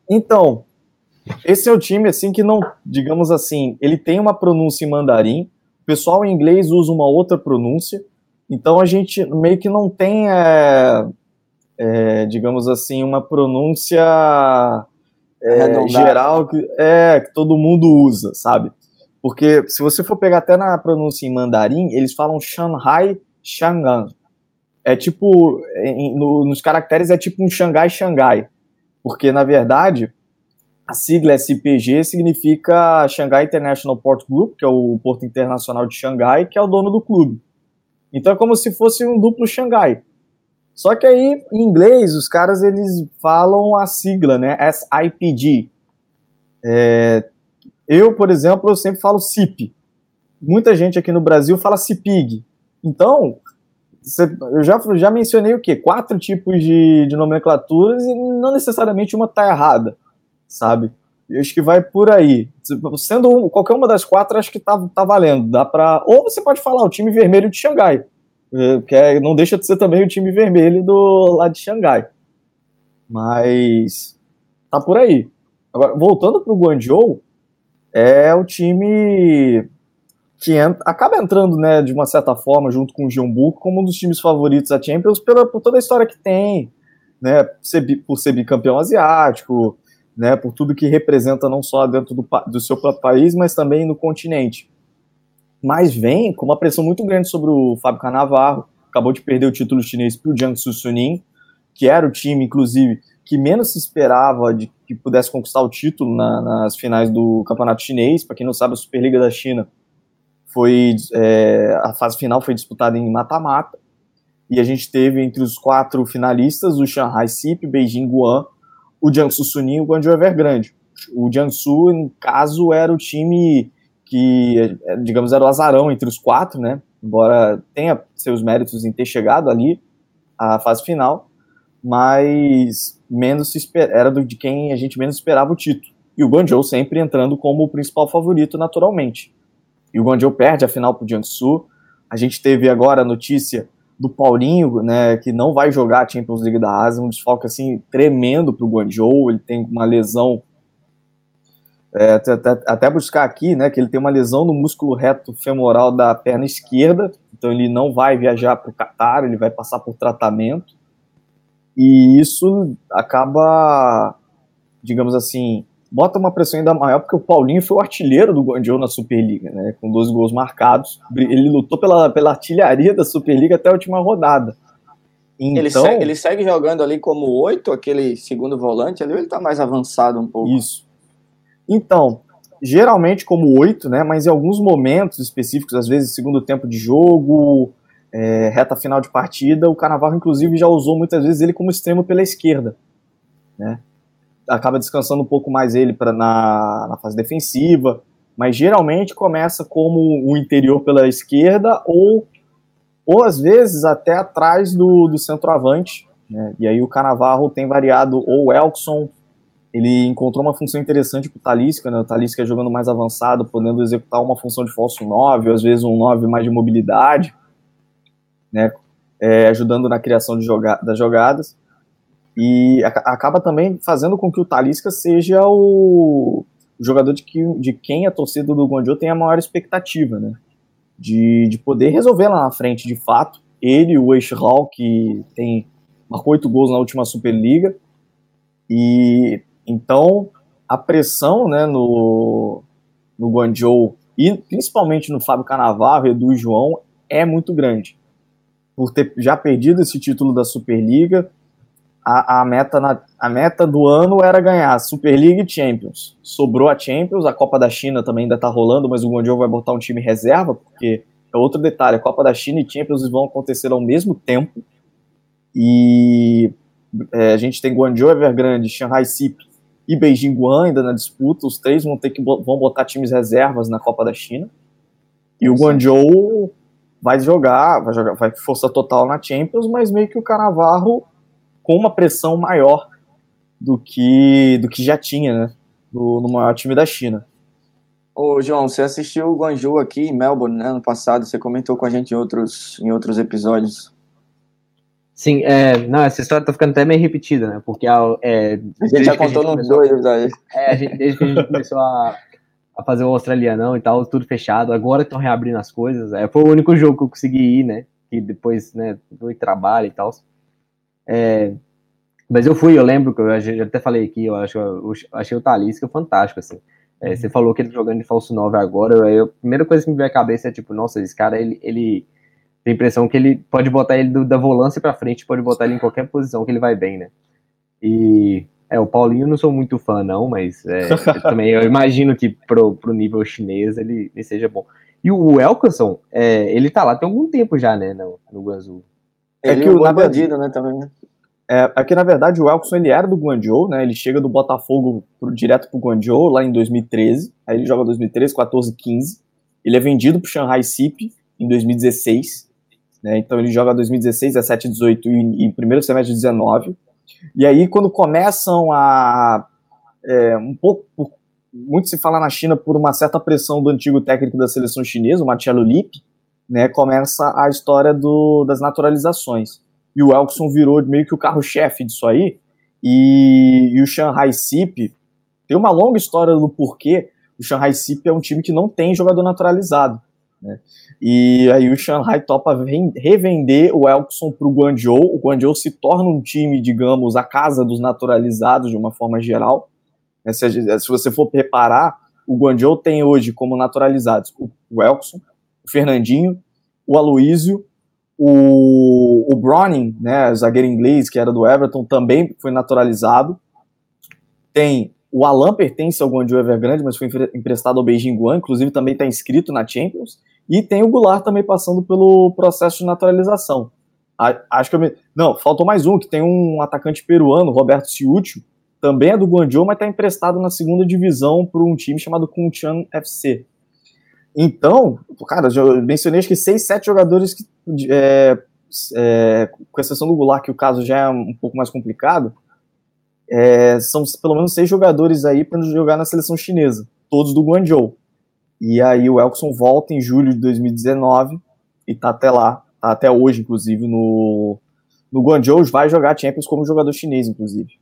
Então, esse é o time, assim, que não, digamos assim, ele tem uma pronúncia em mandarim, o pessoal em inglês usa uma outra pronúncia, então a gente meio que não tem, é, é, digamos assim, uma pronúncia é, geral que, é, que todo mundo usa, sabe? Porque se você for pegar até na pronúncia em mandarim, eles falam Shanghai, Shangan. É tipo, em, no, nos caracteres é tipo um Xangai, Xangai. Porque, na verdade, a sigla SPG significa Shanghai International Port Group, que é o Porto Internacional de Xangai, que é o dono do clube. Então é como se fosse um duplo Xangai. Só que aí, em inglês, os caras eles falam a sigla, né? SIPG. É, eu, por exemplo, eu sempre falo CIP. Muita gente aqui no Brasil fala CIPIG. Então, eu já, já mencionei o quê? Quatro tipos de, de nomenclaturas e não necessariamente uma está errada sabe? Eu acho que vai por aí. Sendo qualquer uma das quatro, acho que tá, tá valendo. Dá para Ou você pode falar o time vermelho de Xangai, que é, não deixa de ser também o time vermelho do lá de Xangai. Mas tá por aí. Agora, voltando para o Guangzhou, é o time que entra, acaba entrando, né, de uma certa forma, junto com o Jeonbu, como um dos times favoritos da Champions, pela, por toda a história que tem, né, por ser, por ser bicampeão asiático, né, por tudo que representa não só dentro do, do seu próprio país, mas também no continente. Mas vem com uma pressão muito grande sobre o Fábio Canavarro, acabou de perder o título chinês para o Jiangsu Suning, que era o time, inclusive, que menos se esperava de que pudesse conquistar o título na, nas finais do campeonato chinês. Para quem não sabe, a Superliga da China foi é, a fase final foi disputada em mata-mata e a gente teve entre os quatro finalistas o Shanghai SIP, Beijing Guan o Jiangsu Suning e o Guangzhou Evergrande. O Jiangsu, no caso, era o time que, digamos, era o azarão entre os quatro, né? Embora tenha seus méritos em ter chegado ali à fase final, mas menos se esper... era do, de quem a gente menos esperava o título. E o Guangzhou sempre entrando como o principal favorito naturalmente. E o Guangzhou perde a final para o Jiangsu. A gente teve agora a notícia do Paulinho, né, que não vai jogar a Champions League da Ásia, um desfalque assim tremendo para o Guangzhou, ele tem uma lesão é, até, buscar aqui, né, que ele tem uma lesão no músculo reto femoral da perna esquerda, então ele não vai viajar para o Catar, ele vai passar por tratamento, e isso acaba, digamos assim, bota uma pressão ainda maior, porque o Paulinho foi o artilheiro do Guangzhou na Superliga, né, com 12 gols marcados. Ele lutou pela, pela artilharia da Superliga até a última rodada. Então, ele, segue, ele segue jogando ali como oito, aquele segundo volante ali, ou ele está mais avançado um pouco? Isso. Então, geralmente como oito, né, mas em alguns momentos específicos, às vezes segundo tempo de jogo, é, reta final de partida, o Carnaval inclusive já usou muitas vezes ele como extremo pela esquerda, né? acaba descansando um pouco mais ele pra, na, na fase defensiva, mas geralmente começa como o interior pela esquerda ou, ou às vezes até atrás do, do centroavante. Né? E aí o Canavarro tem variado, ou o Elkson, ele encontrou uma função interessante para o Talisca, né? o Talisca jogando mais avançado, podendo executar uma função de falso 9, ou às vezes um 9 mais de mobilidade, né? É, ajudando na criação de joga das jogadas e acaba também fazendo com que o Talisca seja o jogador de, que, de quem a torcida do Guangzhou tem a maior expectativa, né? De, de poder resolver lá na frente, de fato. Ele, o Hall, que tem marcou oito gols na última Superliga. E então a pressão né, no, no Guangzhou e principalmente no Fábio Canavarro, Edu e João é muito grande. Por ter já perdido esse título da Superliga, a, a, meta na, a meta do ano era ganhar Super League e Champions. Sobrou a Champions, a Copa da China também ainda está rolando, mas o Guangzhou vai botar um time reserva, porque é outro detalhe, a Copa da China e Champions vão acontecer ao mesmo tempo. E é, a gente tem Guangzhou, Evergrande, Shanghai SIP e Beijing Guan ainda na disputa. Os três vão ter que vão botar times reservas na Copa da China. E o Guangzhou vai jogar, vai jogar, vai força total na Champions, mas meio que o Canavarro com uma pressão maior do que, do que já tinha, né? No, no maior time da China. Ô, João, você assistiu o Guangzhou aqui em Melbourne, né, ano passado, você comentou com a gente em outros, em outros episódios. Sim, é, não, essa história tá ficando até meio repetida, né, porque a, é, a gente já contou nos dois episódios. É, gente, desde que a gente começou a, a fazer o australianão e tal, tudo fechado, agora estão reabrindo as coisas, é, foi o único jogo que eu consegui ir, né, que depois, né, foi trabalho e tal, é, mas eu fui, eu lembro que eu já até falei aqui, eu acho, eu achei o Talisca fantástico, assim. É, você falou que ele tá jogando de falso 9 agora, eu, a primeira coisa que me veio à cabeça é tipo, nossa, esse cara, ele, ele tem a impressão que ele pode botar ele do, da volância para frente, pode botar ele em qualquer posição que ele vai bem, né? E é, o Paulinho eu não sou muito fã, não, mas é, eu também eu imagino que pro, pro nível chinês ele, ele seja bom. E o Elkerson, é, ele tá lá tem algum tempo já, né, no, no Guangzhou. É ele que o, na bandido, né, também, né? É, é que, na verdade, o Elkson ele era do Guangzhou, né? Ele chega do Botafogo pro, direto pro Guangzhou lá em 2013. Aí ele joga 2013, 14, 15. Ele é vendido pro Shanghai SIP em 2016. Né? Então ele joga 2016, 17, 18 e, e primeiro semestre de 19. E aí, quando começam a é, um pouco, muito se fala na China por uma certa pressão do antigo técnico da seleção chinesa, o Marcelo Lippe, né, começa a história do, das naturalizações. E o Elkson virou meio que o carro-chefe disso aí, e, e o Shanghai SIP tem uma longa história do porquê o Shanghai SIP é um time que não tem jogador naturalizado. Né? E aí o Shanghai topa revender o Elkson para o Guangzhou. O Guangzhou se torna um time, digamos, a casa dos naturalizados de uma forma geral. Né? Se, você for preparar, o Guangzhou tem hoje como naturalizados o Elkson, o Fernandinho, o Aloísio, o, o Browning, né, zagueiro inglês que era do Everton, também foi naturalizado. Tem o Alan pertence ao Guangzhou Evergrande, mas foi emprestado ao Beijing Guan, inclusive também está inscrito na Champions. E tem o Goulart também passando pelo processo de naturalização. Acho que me... Não, faltou mais um, que tem um atacante peruano, Roberto Ciúcio, também é do Guangzhou, mas está emprestado na segunda divisão para um time chamado Kunchan FC. Então, cara, eu mencionei acho que seis, sete jogadores que, é, é, com exceção do Goulart, que o caso já é um pouco mais complicado, é, são pelo menos seis jogadores aí para jogar na seleção chinesa, todos do Guangzhou. E aí o Elkson volta em julho de 2019 e tá até lá, tá até hoje, inclusive, no, no Guangzhou, vai jogar Champions como jogador chinês, inclusive.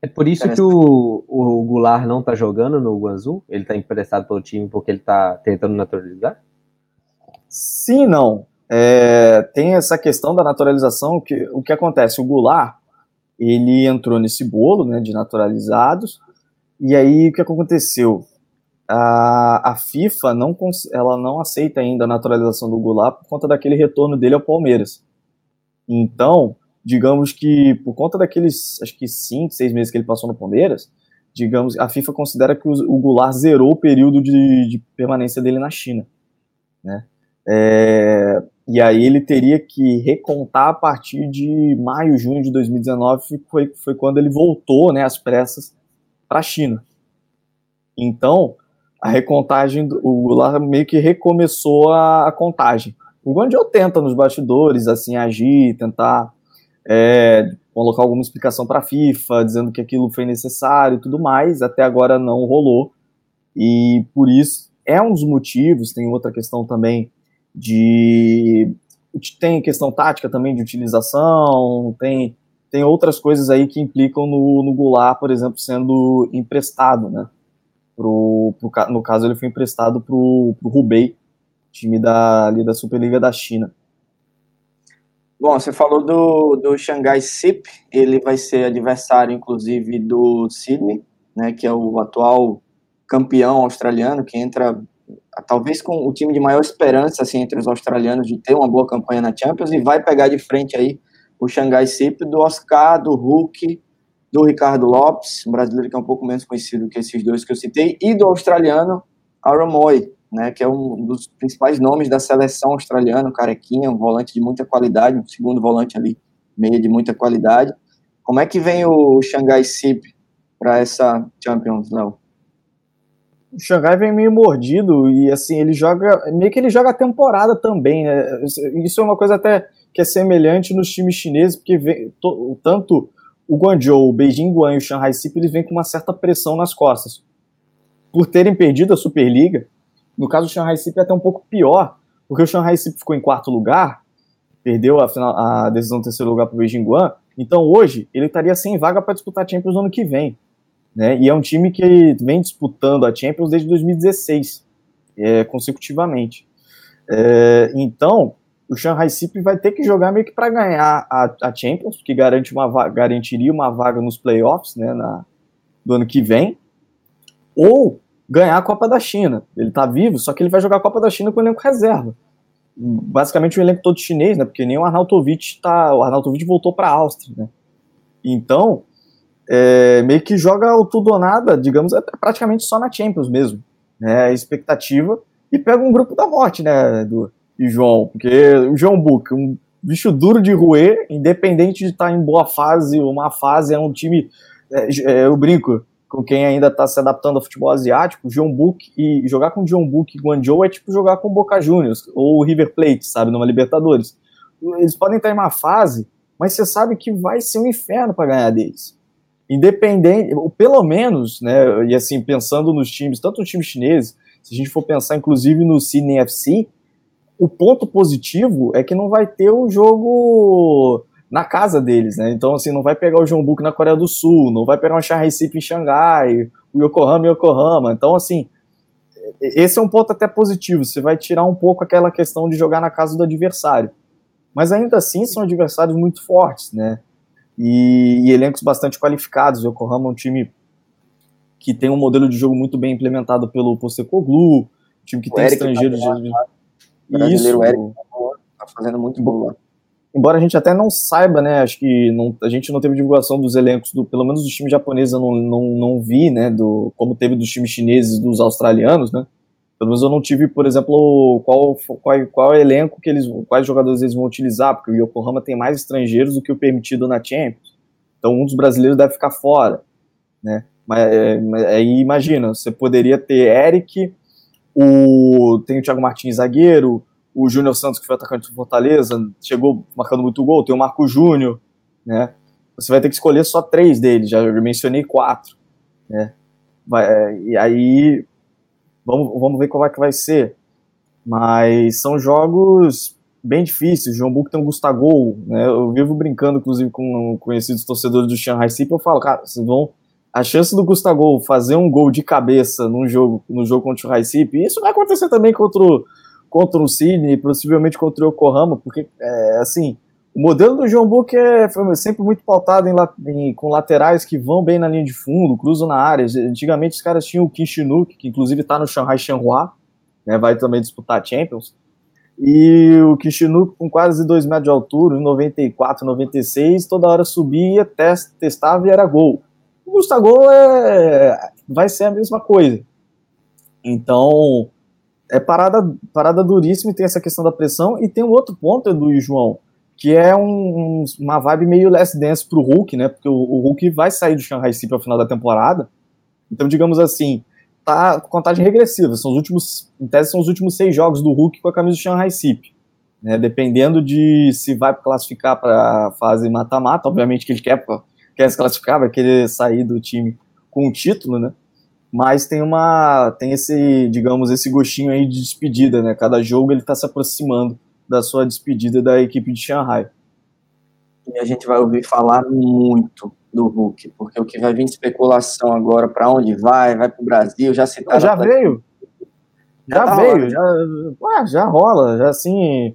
É por isso que o, o Goulart não tá jogando no Guangzhou? Ele tá emprestado pelo time porque ele tá tentando naturalizar? Sim, não. É, tem essa questão da naturalização, que o que acontece? O Goulart, ele entrou nesse bolo né, de naturalizados, e aí o que aconteceu? A, a FIFA não, ela não aceita ainda a naturalização do Goulart por conta daquele retorno dele ao Palmeiras. Então, digamos que por conta daqueles, acho que cinco, seis meses que ele passou no Palmeiras, digamos, a FIFA considera que o, o Goulart zerou o período de, de permanência dele na China, né? É, e aí ele teria que recontar a partir de maio, junho de 2019, foi, foi quando ele voltou, né, às pressas, para a China. Então, a recontagem, o Goulart meio que recomeçou a, a contagem. O Guangzhou tenta nos bastidores, assim, agir, tentar é, colocar alguma explicação para a FIFA, dizendo que aquilo foi necessário e tudo mais, até agora não rolou. E por isso é um dos motivos, tem outra questão também de tem questão tática também de utilização, tem, tem outras coisas aí que implicam no, no Goulart, por exemplo, sendo emprestado, né? Pro, pro, no caso, ele foi emprestado para o Hubei, time da, ali da Superliga da China. Bom, você falou do, do Xangai Sip, ele vai ser adversário, inclusive, do Sydney, né, que é o atual campeão australiano, que entra talvez com o time de maior esperança assim, entre os australianos de ter uma boa campanha na Champions e vai pegar de frente aí o Xangai Sip do Oscar, do Hulk, do Ricardo Lopes, um brasileiro que é um pouco menos conhecido que esses dois que eu citei, e do australiano Aaron Moy, né, que é um dos principais nomes da seleção australiana, um carequinha, um volante de muita qualidade, um segundo volante ali, meia de muita qualidade. Como é que vem o Xangai Sip para essa Champions, Léo? o Xangai vem meio mordido e assim, ele joga, meio que ele joga a temporada também, né? Isso é uma coisa até que é semelhante nos times chineses, porque vem, to, tanto o Guangzhou, o Beijing Guan e o Shanghai SIP, eles vêm com uma certa pressão nas costas. Por terem perdido a Superliga, no caso do Shanghai SIP é até um pouco pior, porque o Shanghai SIP ficou em quarto lugar, perdeu a, final, a decisão do terceiro lugar para o Beijing Guan, então hoje ele estaria sem vaga para disputar a Champions no ano que vem. Né? E é um time que vem disputando a Champions desde 2016, é, consecutivamente. É, então, o Shanghai City vai ter que jogar meio que para ganhar a, a, Champions, que garante uma, garantiria uma vaga nos playoffs né, na, do ano que vem, ou ganhar a Copa da China. Ele está vivo, só que ele vai jogar a Copa da China com o elenco reserva. Basicamente o elenco todo chinês, né? Porque nem o Arnautovic tá. O Arnautovic voltou para a Áustria, né? Então, é, meio que joga o tudo ou nada, digamos, é praticamente só na Champions mesmo. Né, a expectativa. E pega um grupo da morte, né, do e João, porque o João Book, um bicho duro de roer, independente de estar em boa fase ou má fase, é um time, é, é, eu brinco, com quem ainda está se adaptando ao futebol asiático, John Book e jogar com John Book e Guangzhou é tipo jogar com Boca Juniors ou River Plate, sabe, numa Libertadores. Eles podem estar em uma fase, mas você sabe que vai ser um inferno para ganhar deles. independente, pelo menos, né, e assim, pensando nos times, tanto no time chinês, se a gente for pensar inclusive no Sydney FC, o ponto positivo é que não vai ter o jogo na casa deles, né? Então, assim, não vai pegar o Jeonbuk na Coreia do Sul, não vai pegar um Shanghai City em Xangai, o Yokohama em Yokohama. Então, assim, esse é um ponto até positivo. Você vai tirar um pouco aquela questão de jogar na casa do adversário. Mas ainda assim são adversários muito fortes, né? E, e elencos bastante qualificados. O Yokohama é um time que tem um modelo de jogo muito bem implementado pelo Postecoglou, um time que o tem Eric estrangeiros. Tá de... Isso. O Eric tá fazendo muito bom embora a gente até não saiba, né, acho que não, a gente não teve divulgação dos elencos, do, pelo menos dos times japoneses eu não, não, não vi, né, do, como teve dos times chineses dos australianos, né, pelo menos eu não tive, por exemplo, qual, qual, qual elenco que eles, quais jogadores eles vão utilizar, porque o Yokohama tem mais estrangeiros do que o permitido na Champions, então um dos brasileiros deve ficar fora, né, mas é, aí imagina, você poderia ter Eric, o, tem o Thiago Martins zagueiro, o Júnior Santos, que foi atacante do Fortaleza, chegou marcando muito gol, tem o Marco Júnior, né? Você vai ter que escolher só três deles, já mencionei quatro, né? Vai, é, e aí, vamos, vamos ver qual é que vai ser. Mas são jogos bem difíceis. João Buco tem um Gustavo, né? Eu vivo brincando, inclusive, com conhecidos torcedores do Shanghai City, eu falo, cara, vocês vão a chance do Gustavo fazer um gol de cabeça num jogo, no jogo contra o Recife, isso vai acontecer também contra o, contra o Cine, possivelmente contra o Yokohama, porque, é, assim, o modelo do João Book é, foi sempre muito pautado em, em, com laterais que vão bem na linha de fundo, cruzam na área. Antigamente os caras tinham o Kim que inclusive está no Shanghai Shenhua, né, vai também disputar Champions. E o Kishinuk com quase 2 metros de altura, 94, 96, toda hora subia, test, testava e era gol. O Gustavo é, vai ser a mesma coisa. Então, é parada, parada duríssima e tem essa questão da pressão. E tem um outro ponto, Edu e João, que é um, uma vibe meio less dance pro Hulk, né? Porque o, o Hulk vai sair do Shanghai City ao final da temporada. Então, digamos assim, tá contagem regressiva. São os últimos, em tese, são os últimos seis jogos do Hulk com a camisa do Shanghai City. Né? Dependendo de se vai classificar para fase mata-mata, obviamente que ele quer, quer se classificar, vai querer sair do time com o título, né? mas tem uma tem esse digamos esse gostinho aí de despedida né? Cada jogo ele está se aproximando da sua despedida da equipe de Shanghai. E a gente vai ouvir falar muito do Hulk porque o que vai vir de especulação agora para onde vai vai para o Brasil já se já veio? já, já tá veio? já ué, já rola já assim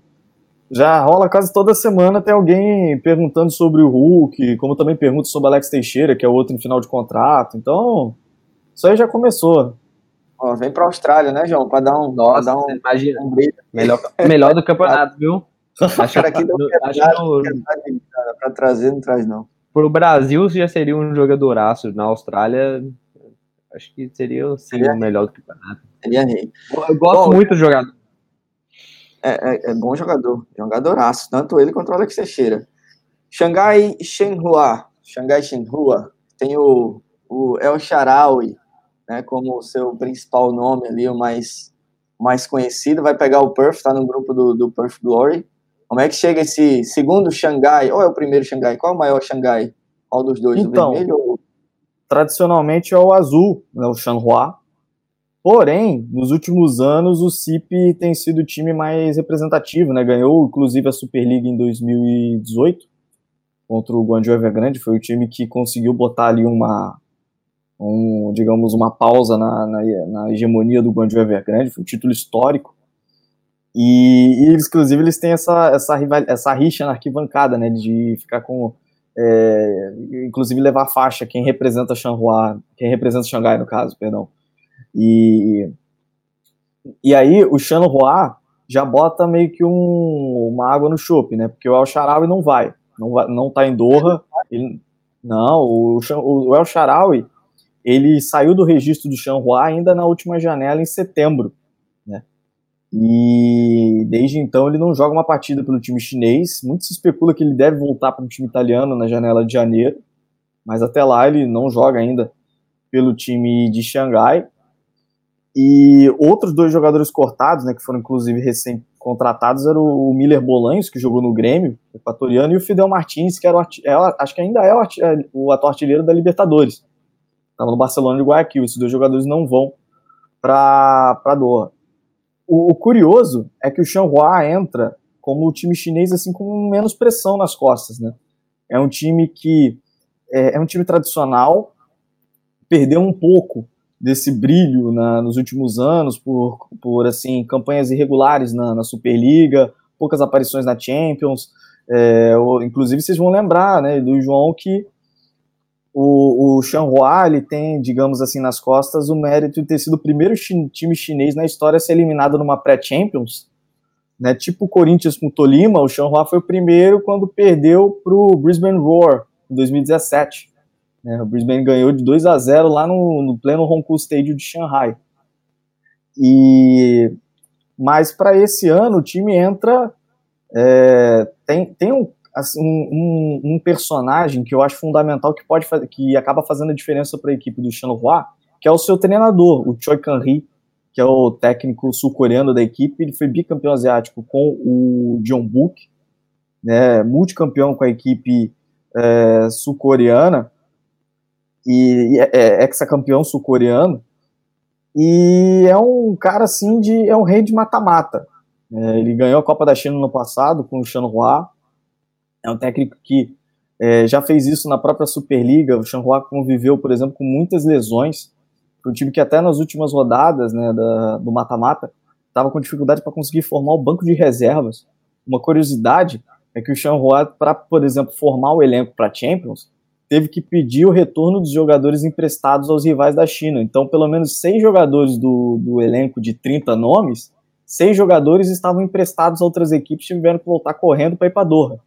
já rola quase toda semana tem alguém perguntando sobre o Hulk como também pergunta sobre Alex Teixeira que é o outro em final de contrato então isso aí já começou. Ó, vem pra Austrália, né, João? Pra dar um. Nossa, dar um, imagina. Um melhor, melhor do campeonato, viu? Acho, aqui não pra trazer, não traz, não. Pro Brasil já seria um jogadoraço. Na Austrália, acho que seria sim, seria o melhor do campeonato. Seria rei. Eu gosto bom, muito do jogador. É, é, é, bom jogador, jogadoraço, tanto ele quanto o Alex Teixeira. Xangai Shenhua, Xangai Shenhua, tem o, o El Sharawi, né, como o seu principal nome ali, o mais, mais conhecido, vai pegar o Perth, está no grupo do, do Perth Glory. Como é que chega esse segundo Xangai, ou é o primeiro Xangai? Qual é o maior Xangai? Qual dos dois, então, o vermelho ou... Tradicionalmente é o azul, né, o Shanhua. Porém, nos últimos anos, o CIP tem sido o time mais representativo, né? Ganhou, inclusive, a Superliga em 2018 contra o Guangzhou Evergrande. Foi o time que conseguiu botar ali uma, um, digamos, uma pausa na, na, na hegemonia do Guangzhou Evergrande, foi um título histórico. E, e inclusive, eles têm essa, essa, rival, essa rixa na arquibancada, né, de ficar com, é, inclusive levar faixa quem representa Shanghai, quem representa Xangai, no caso, perdão. E, e aí o Shanghai já bota meio que um, uma água no chope, né, porque o El Sharawi não vai, não, vai, não tá em Doha, ele, não, o, o El Sharawi ele saiu do registro do Shanghua ainda na última janela em setembro, né? E desde então ele não joga uma partida pelo time chinês. Muito se especula que ele deve voltar para o time italiano na janela de janeiro, mas até lá ele não joga ainda pelo time de Xangai. E outros dois jogadores cortados, né, que foram inclusive recém contratados eram o Miller Bolanhos, que jogou no Grêmio, equatoriano, e o Fidel Martins, que era é, acho que ainda é o, é, o atual artilheiro da Libertadores. Estava no Barcelona de Guayaquil. Esses dois jogadores não vão para Doha. O, o, curioso é que o Shanghua entra como o time chinês assim com menos pressão nas costas, né? É um time que é, é um time tradicional, perdeu um pouco desse brilho na, nos últimos anos por, por assim campanhas irregulares na, na Superliga, poucas aparições na Champions. É, inclusive vocês vão lembrar, né, do João que o, o Shanghua ele tem, digamos assim, nas costas o mérito de ter sido o primeiro time chinês na história a ser eliminado numa pré-Champions. Né, tipo o Corinthians com o Tolima, o Shanghua foi o primeiro quando perdeu para o Brisbane Roar em 2017. Né, o Brisbane ganhou de 2 a 0 lá no, no pleno Hongkou Stadium de Shanghai. E mas para esse ano o time entra é, tem, tem um, assim, um, um, personagem que eu acho fundamental que pode que acaba fazendo a diferença para a equipe do Shanghua, que é o seu treinador, o Choi Kan-hee, que é o técnico sul-coreano da equipe. Ele foi bicampeão asiático com o John Book, né, multicampeão com a equipe é, sul-coreana e, é, é ex-campeão sul-coreano. E é um cara assim de é um rei de mata-mata. É, ele ganhou a Copa da China no passado com o Shanghua é um técnico que é, já fez isso na própria Superliga. O Shanghua conviveu, por exemplo, com muitas lesões. Um time que até nas últimas rodadas né, da, do mata-mata estava com dificuldade para conseguir formar o banco de reservas. Uma curiosidade é que o Shanghua, para, por exemplo, formar o elenco para Champions, teve que pedir o retorno dos jogadores emprestados aos rivais da China. Então, pelo menos seis jogadores do, do elenco de 30 nomes, seis jogadores estavam emprestados a outras equipes e tiveram que voltar correndo para ir para Doha.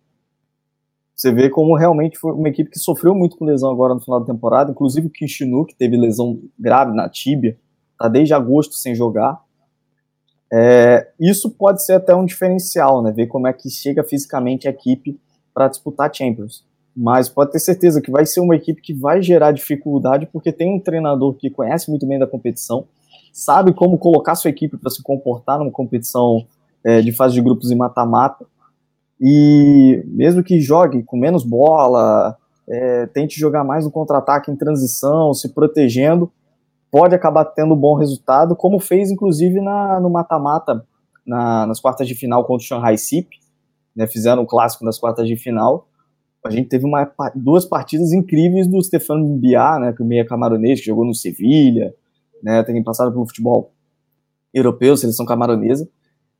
Você vê como realmente foi uma equipe que sofreu muito com lesão agora no final da temporada, inclusive o Kishinu, que teve lesão grave na tíbia, tá desde agosto sem jogar. É, isso pode ser até um diferencial, né? Ver como é que chega fisicamente a equipe para disputar Champions. Mas pode ter certeza que vai ser uma equipe que vai gerar dificuldade, porque tem um treinador que conhece muito bem da competição, sabe como colocar sua equipe para se comportar numa competição é, de fase de grupos e mata-mata e mesmo que jogue com menos bola, é, tente jogar mais no contra-ataque em transição, se protegendo, pode acabar tendo um bom resultado, como fez inclusive na, no mata-mata na, nas quartas de final contra o Shanghai SIP, né, fizeram o clássico das quartas de final. A gente teve uma, duas partidas incríveis do Stefano Biá, né, que é o meia camaronês, que jogou no Sevilha, né, tem passado pelo futebol europeu, seleção camaronesa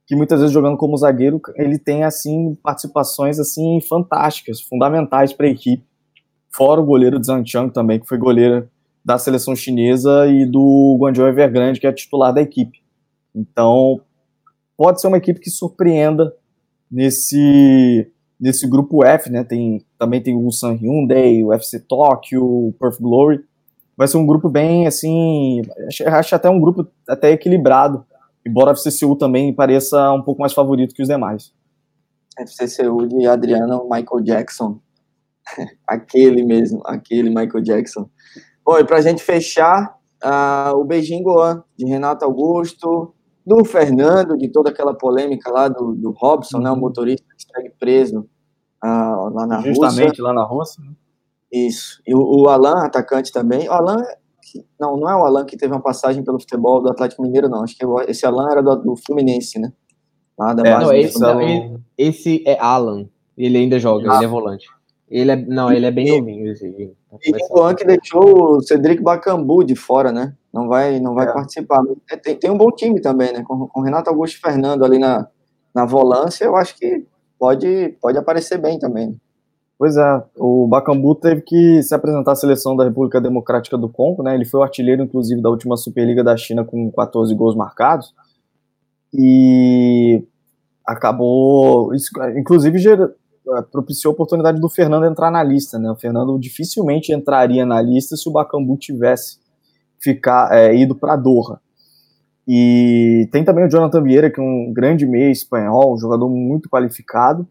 que muitas vezes jogando como zagueiro, ele tem assim participações assim fantásticas, fundamentais para a equipe. Fora o goleiro Zhang também, que foi goleiro da seleção chinesa e do Guangzhou Evergrande, que é titular da equipe. Então, pode ser uma equipe que surpreenda nesse nesse grupo F, né? Tem também tem o Ulsan Hyundai, o FC Tóquio, o Perth Glory. Vai ser um grupo bem assim, acho, acho até um grupo até equilibrado embora a FCCU também pareça um pouco mais favorito que os demais. FCCU de Adriano Michael Jackson. aquele mesmo, aquele Michael Jackson. Bom, e pra gente fechar, uh, o Beijing Goan, de Renato Augusto, do Fernando, de toda aquela polêmica lá do, do Robson, né, o motorista que segue preso uh, lá na Justamente Rússia. Justamente lá na Rússia. Isso. E o, o Alan, atacante também. O Alan não, não é o Alan que teve uma passagem pelo futebol do Atlético Mineiro, não. Acho que esse Alan era do, do Fluminense, né? Lá da é, não, esse, ele, esse é Alan. Ele ainda joga, ah. ele é volante. Ele é, não, ele é bem novinho. Esse, e o Juan que deixou o Cedric Bacambu de fora, né? Não vai, não vai é. participar. É, tem, tem um bom time também, né? Com, com Renato Augusto e Fernando ali na, na volância, eu acho que pode, pode aparecer bem também. Pois é, o Bacambu teve que se apresentar à seleção da República Democrática do Congo, né? Ele foi o artilheiro, inclusive, da última Superliga da China com 14 gols marcados. E acabou, inclusive, eh, propiciou a oportunidade do Fernando entrar na lista, né? O Fernando dificilmente entraria na lista se o Bacambu tivesse ficar, é, ido para Doha. E tem também o Jonathan Vieira, que é um grande meia espanhol, um jogador muito qualificado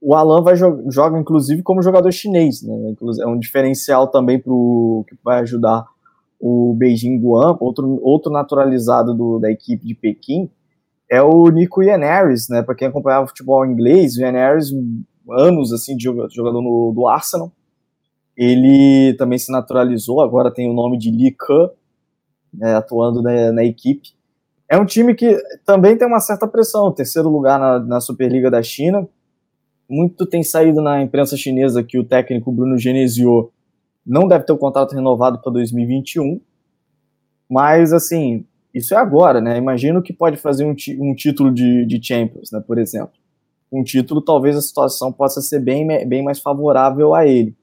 o Alan vai jo joga inclusive como jogador chinês, né? É um diferencial também pro que vai ajudar o Beijing Guan, outro, outro naturalizado do, da equipe de Pequim, é o Nico Ieneris, né? Para quem acompanhava futebol inglês, o Ieneris, anos assim de jogador no, do Arsenal. Ele também se naturalizou, agora tem o nome de Lee Ke, né, atuando na, na, equipe. É um time que também tem uma certa pressão, terceiro lugar na, na Superliga da China. Muito tem saído na imprensa chinesa que o técnico Bruno Genesio não deve ter o contrato renovado para 2021. Mas, assim, isso é agora, né? Imagino que pode fazer um, um título de, de Champions, né, por exemplo. Um título, talvez a situação possa ser bem, bem mais favorável a ele.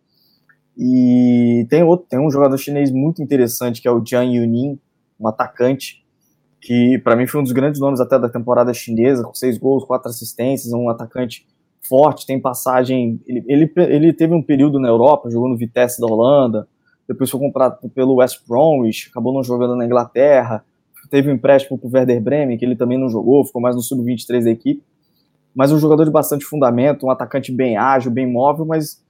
E tem outro, tem um jogador chinês muito interessante que é o Jiang Yunin, um atacante que para mim foi um dos grandes nomes até da temporada chinesa, com seis gols, quatro assistências, um atacante forte, tem passagem. Ele, ele, ele teve um período na Europa, jogou no Vitesse da Holanda, depois foi comprado pelo West Bromwich, acabou não jogando na Inglaterra, teve um empréstimo para o Werder Bremen, que ele também não jogou, ficou mais no sub-23 da equipe. Mas um jogador de bastante fundamento, um atacante bem ágil, bem móvel, mas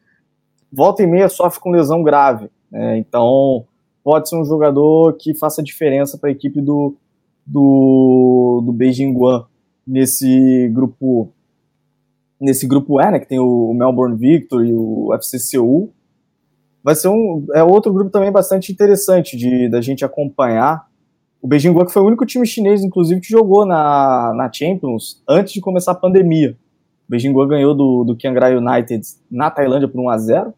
volta e meia sofre com lesão grave. Né? Então, pode ser um jogador que faça diferença para a equipe do, do, do Beijing Guan nesse grupo nesse grupo E, né, que tem o Melbourne Victor e o FC Seoul. Vai ser um é outro grupo também bastante interessante de da gente acompanhar o Beijing Guoque foi o único time chinês, inclusive, que jogou na, na Champions antes de começar a pandemia. O Beijing Guoque ganhou do, do Chiang United na Tailândia por 1 a 0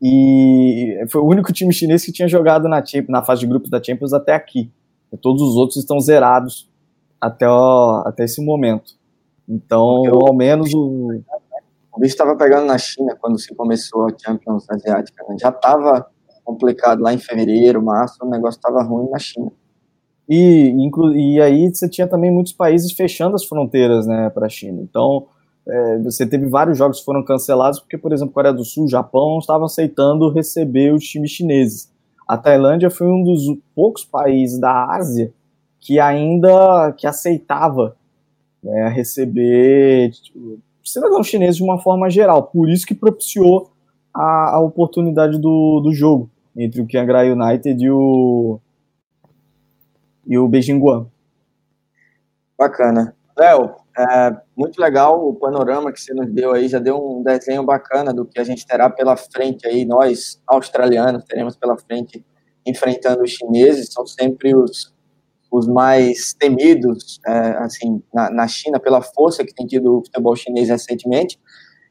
e foi o único time chinês que tinha jogado na, na fase de grupos da Champions até aqui. Todos os outros estão zerados até, ó, até esse momento. Então, Eu, ao menos o. O bicho estava pegando na China quando se começou a Champions Asiática. Né? Já estava complicado lá em fevereiro, março, o negócio estava ruim na China. E, inclu, e aí você tinha também muitos países fechando as fronteiras né, para a China. Então, é, você teve vários jogos que foram cancelados porque, por exemplo, Coreia do Sul, Japão não estavam aceitando receber os times chineses. A Tailândia foi um dos poucos países da Ásia que ainda que aceitava né, receber tipo, cidadãos chineses de uma forma geral. Por isso que propiciou a, a oportunidade do, do jogo entre o Chiangrai United e o e o Beijing Guan. Bacana. Léo, é, muito legal o panorama que você nos deu aí, já deu um desenho bacana do que a gente terá pela frente aí, nós australianos teremos pela frente enfrentando os chineses, são sempre os, os mais temidos, é, assim, na, na, China, pela força que tem tido o futebol chinês recentemente,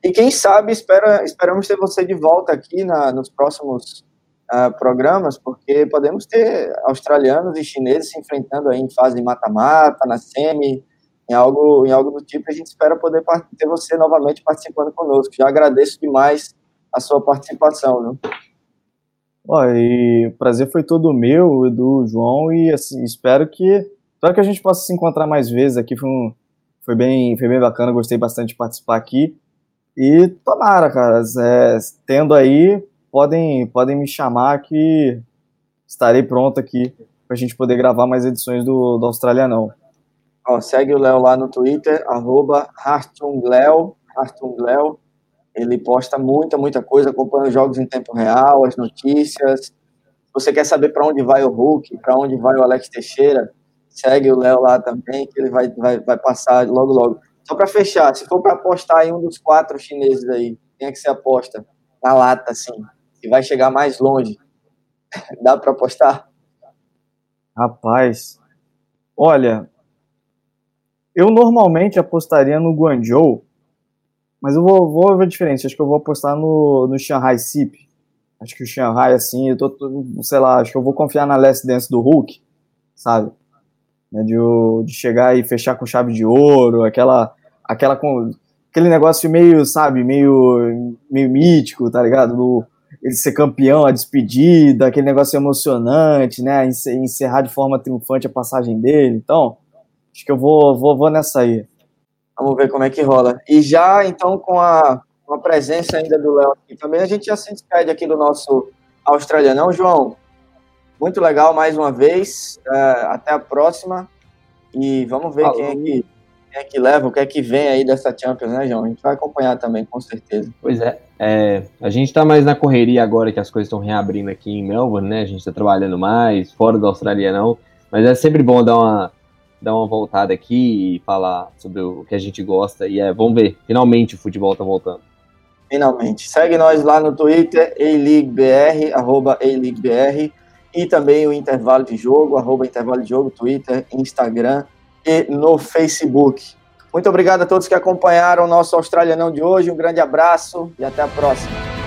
e quem sabe, espera, esperamos ter você de volta aqui na, nos próximos uh, programas, porque podemos ter australianos e chineses se enfrentando aí em fase mata-mata, na semi, em algo, em algo do tipo. A gente espera poder ter você novamente participando conosco. Já agradeço demais a sua participação. Viu? E o prazer foi todo meu, Edu, João, e assim, espero que, espero que a gente possa se encontrar mais vezes aqui. Foi, um, foi, bem, foi bem bacana, gostei bastante de participar aqui. E tomara, cara, é, tendo aí podem, podem me chamar que estarei pronto aqui para a gente poder gravar mais edições do, do Australianão. Ó, segue o Léo lá no Twitter, arroba Hartungleo, Hartungleo. Ele posta muita, muita coisa, acompanha os jogos em tempo real, as notícias. Você quer saber para onde vai o Hulk, para onde vai o Alex Teixeira, segue o Léo lá também, que ele vai, vai, vai passar logo, logo. Só para fechar, se for para apostar em um dos quatro chineses aí, quem é que você aposta? Na lata, assim e vai chegar mais longe. Dá para apostar? Rapaz, olha, eu normalmente apostaria no Guangzhou, mas eu vou, vou ver a diferença. Acho que eu vou apostar no, no Shanghai Sip. Acho que o Shanghai, assim, eu tô, tô, sei lá, acho que eu vou confiar na Last Dance do Hulk, sabe? Né, de, de chegar e fechar com chave de ouro, aquela, aquela, aquele negócio meio, sabe, meio, meio mítico, tá ligado? Do, ele ser campeão, a despedida, aquele negócio emocionante, né? Encerrar de forma triunfante a passagem dele. Então, acho que eu vou, vou, vou nessa aí. Vamos ver como é que rola. E já, então, com a, com a presença ainda do Léo aqui também, a gente já se despede aqui do nosso australiano. João, muito legal mais uma vez. Uh, até a próxima. E vamos ver Falou. quem é que quem é que leva, o que é que vem aí dessa Champions, né, João? A gente vai acompanhar também, com certeza. Pois é. é a gente está mais na correria agora que as coisas estão reabrindo aqui em Melbourne, né? A gente está trabalhando mais, fora da Austrália não. Mas é sempre bom dar uma, dar uma voltada aqui e falar sobre o que a gente gosta. E é, vamos ver, finalmente o futebol tá voltando. Finalmente. Segue nós lá no Twitter, A-LeagueBR, arroba A-LeagueBR, e também o Intervalo de Jogo, arroba Intervalo de Jogo, Twitter, Instagram e no Facebook. Muito obrigado a todos que acompanharam o nosso Australianão de hoje. Um grande abraço e até a próxima.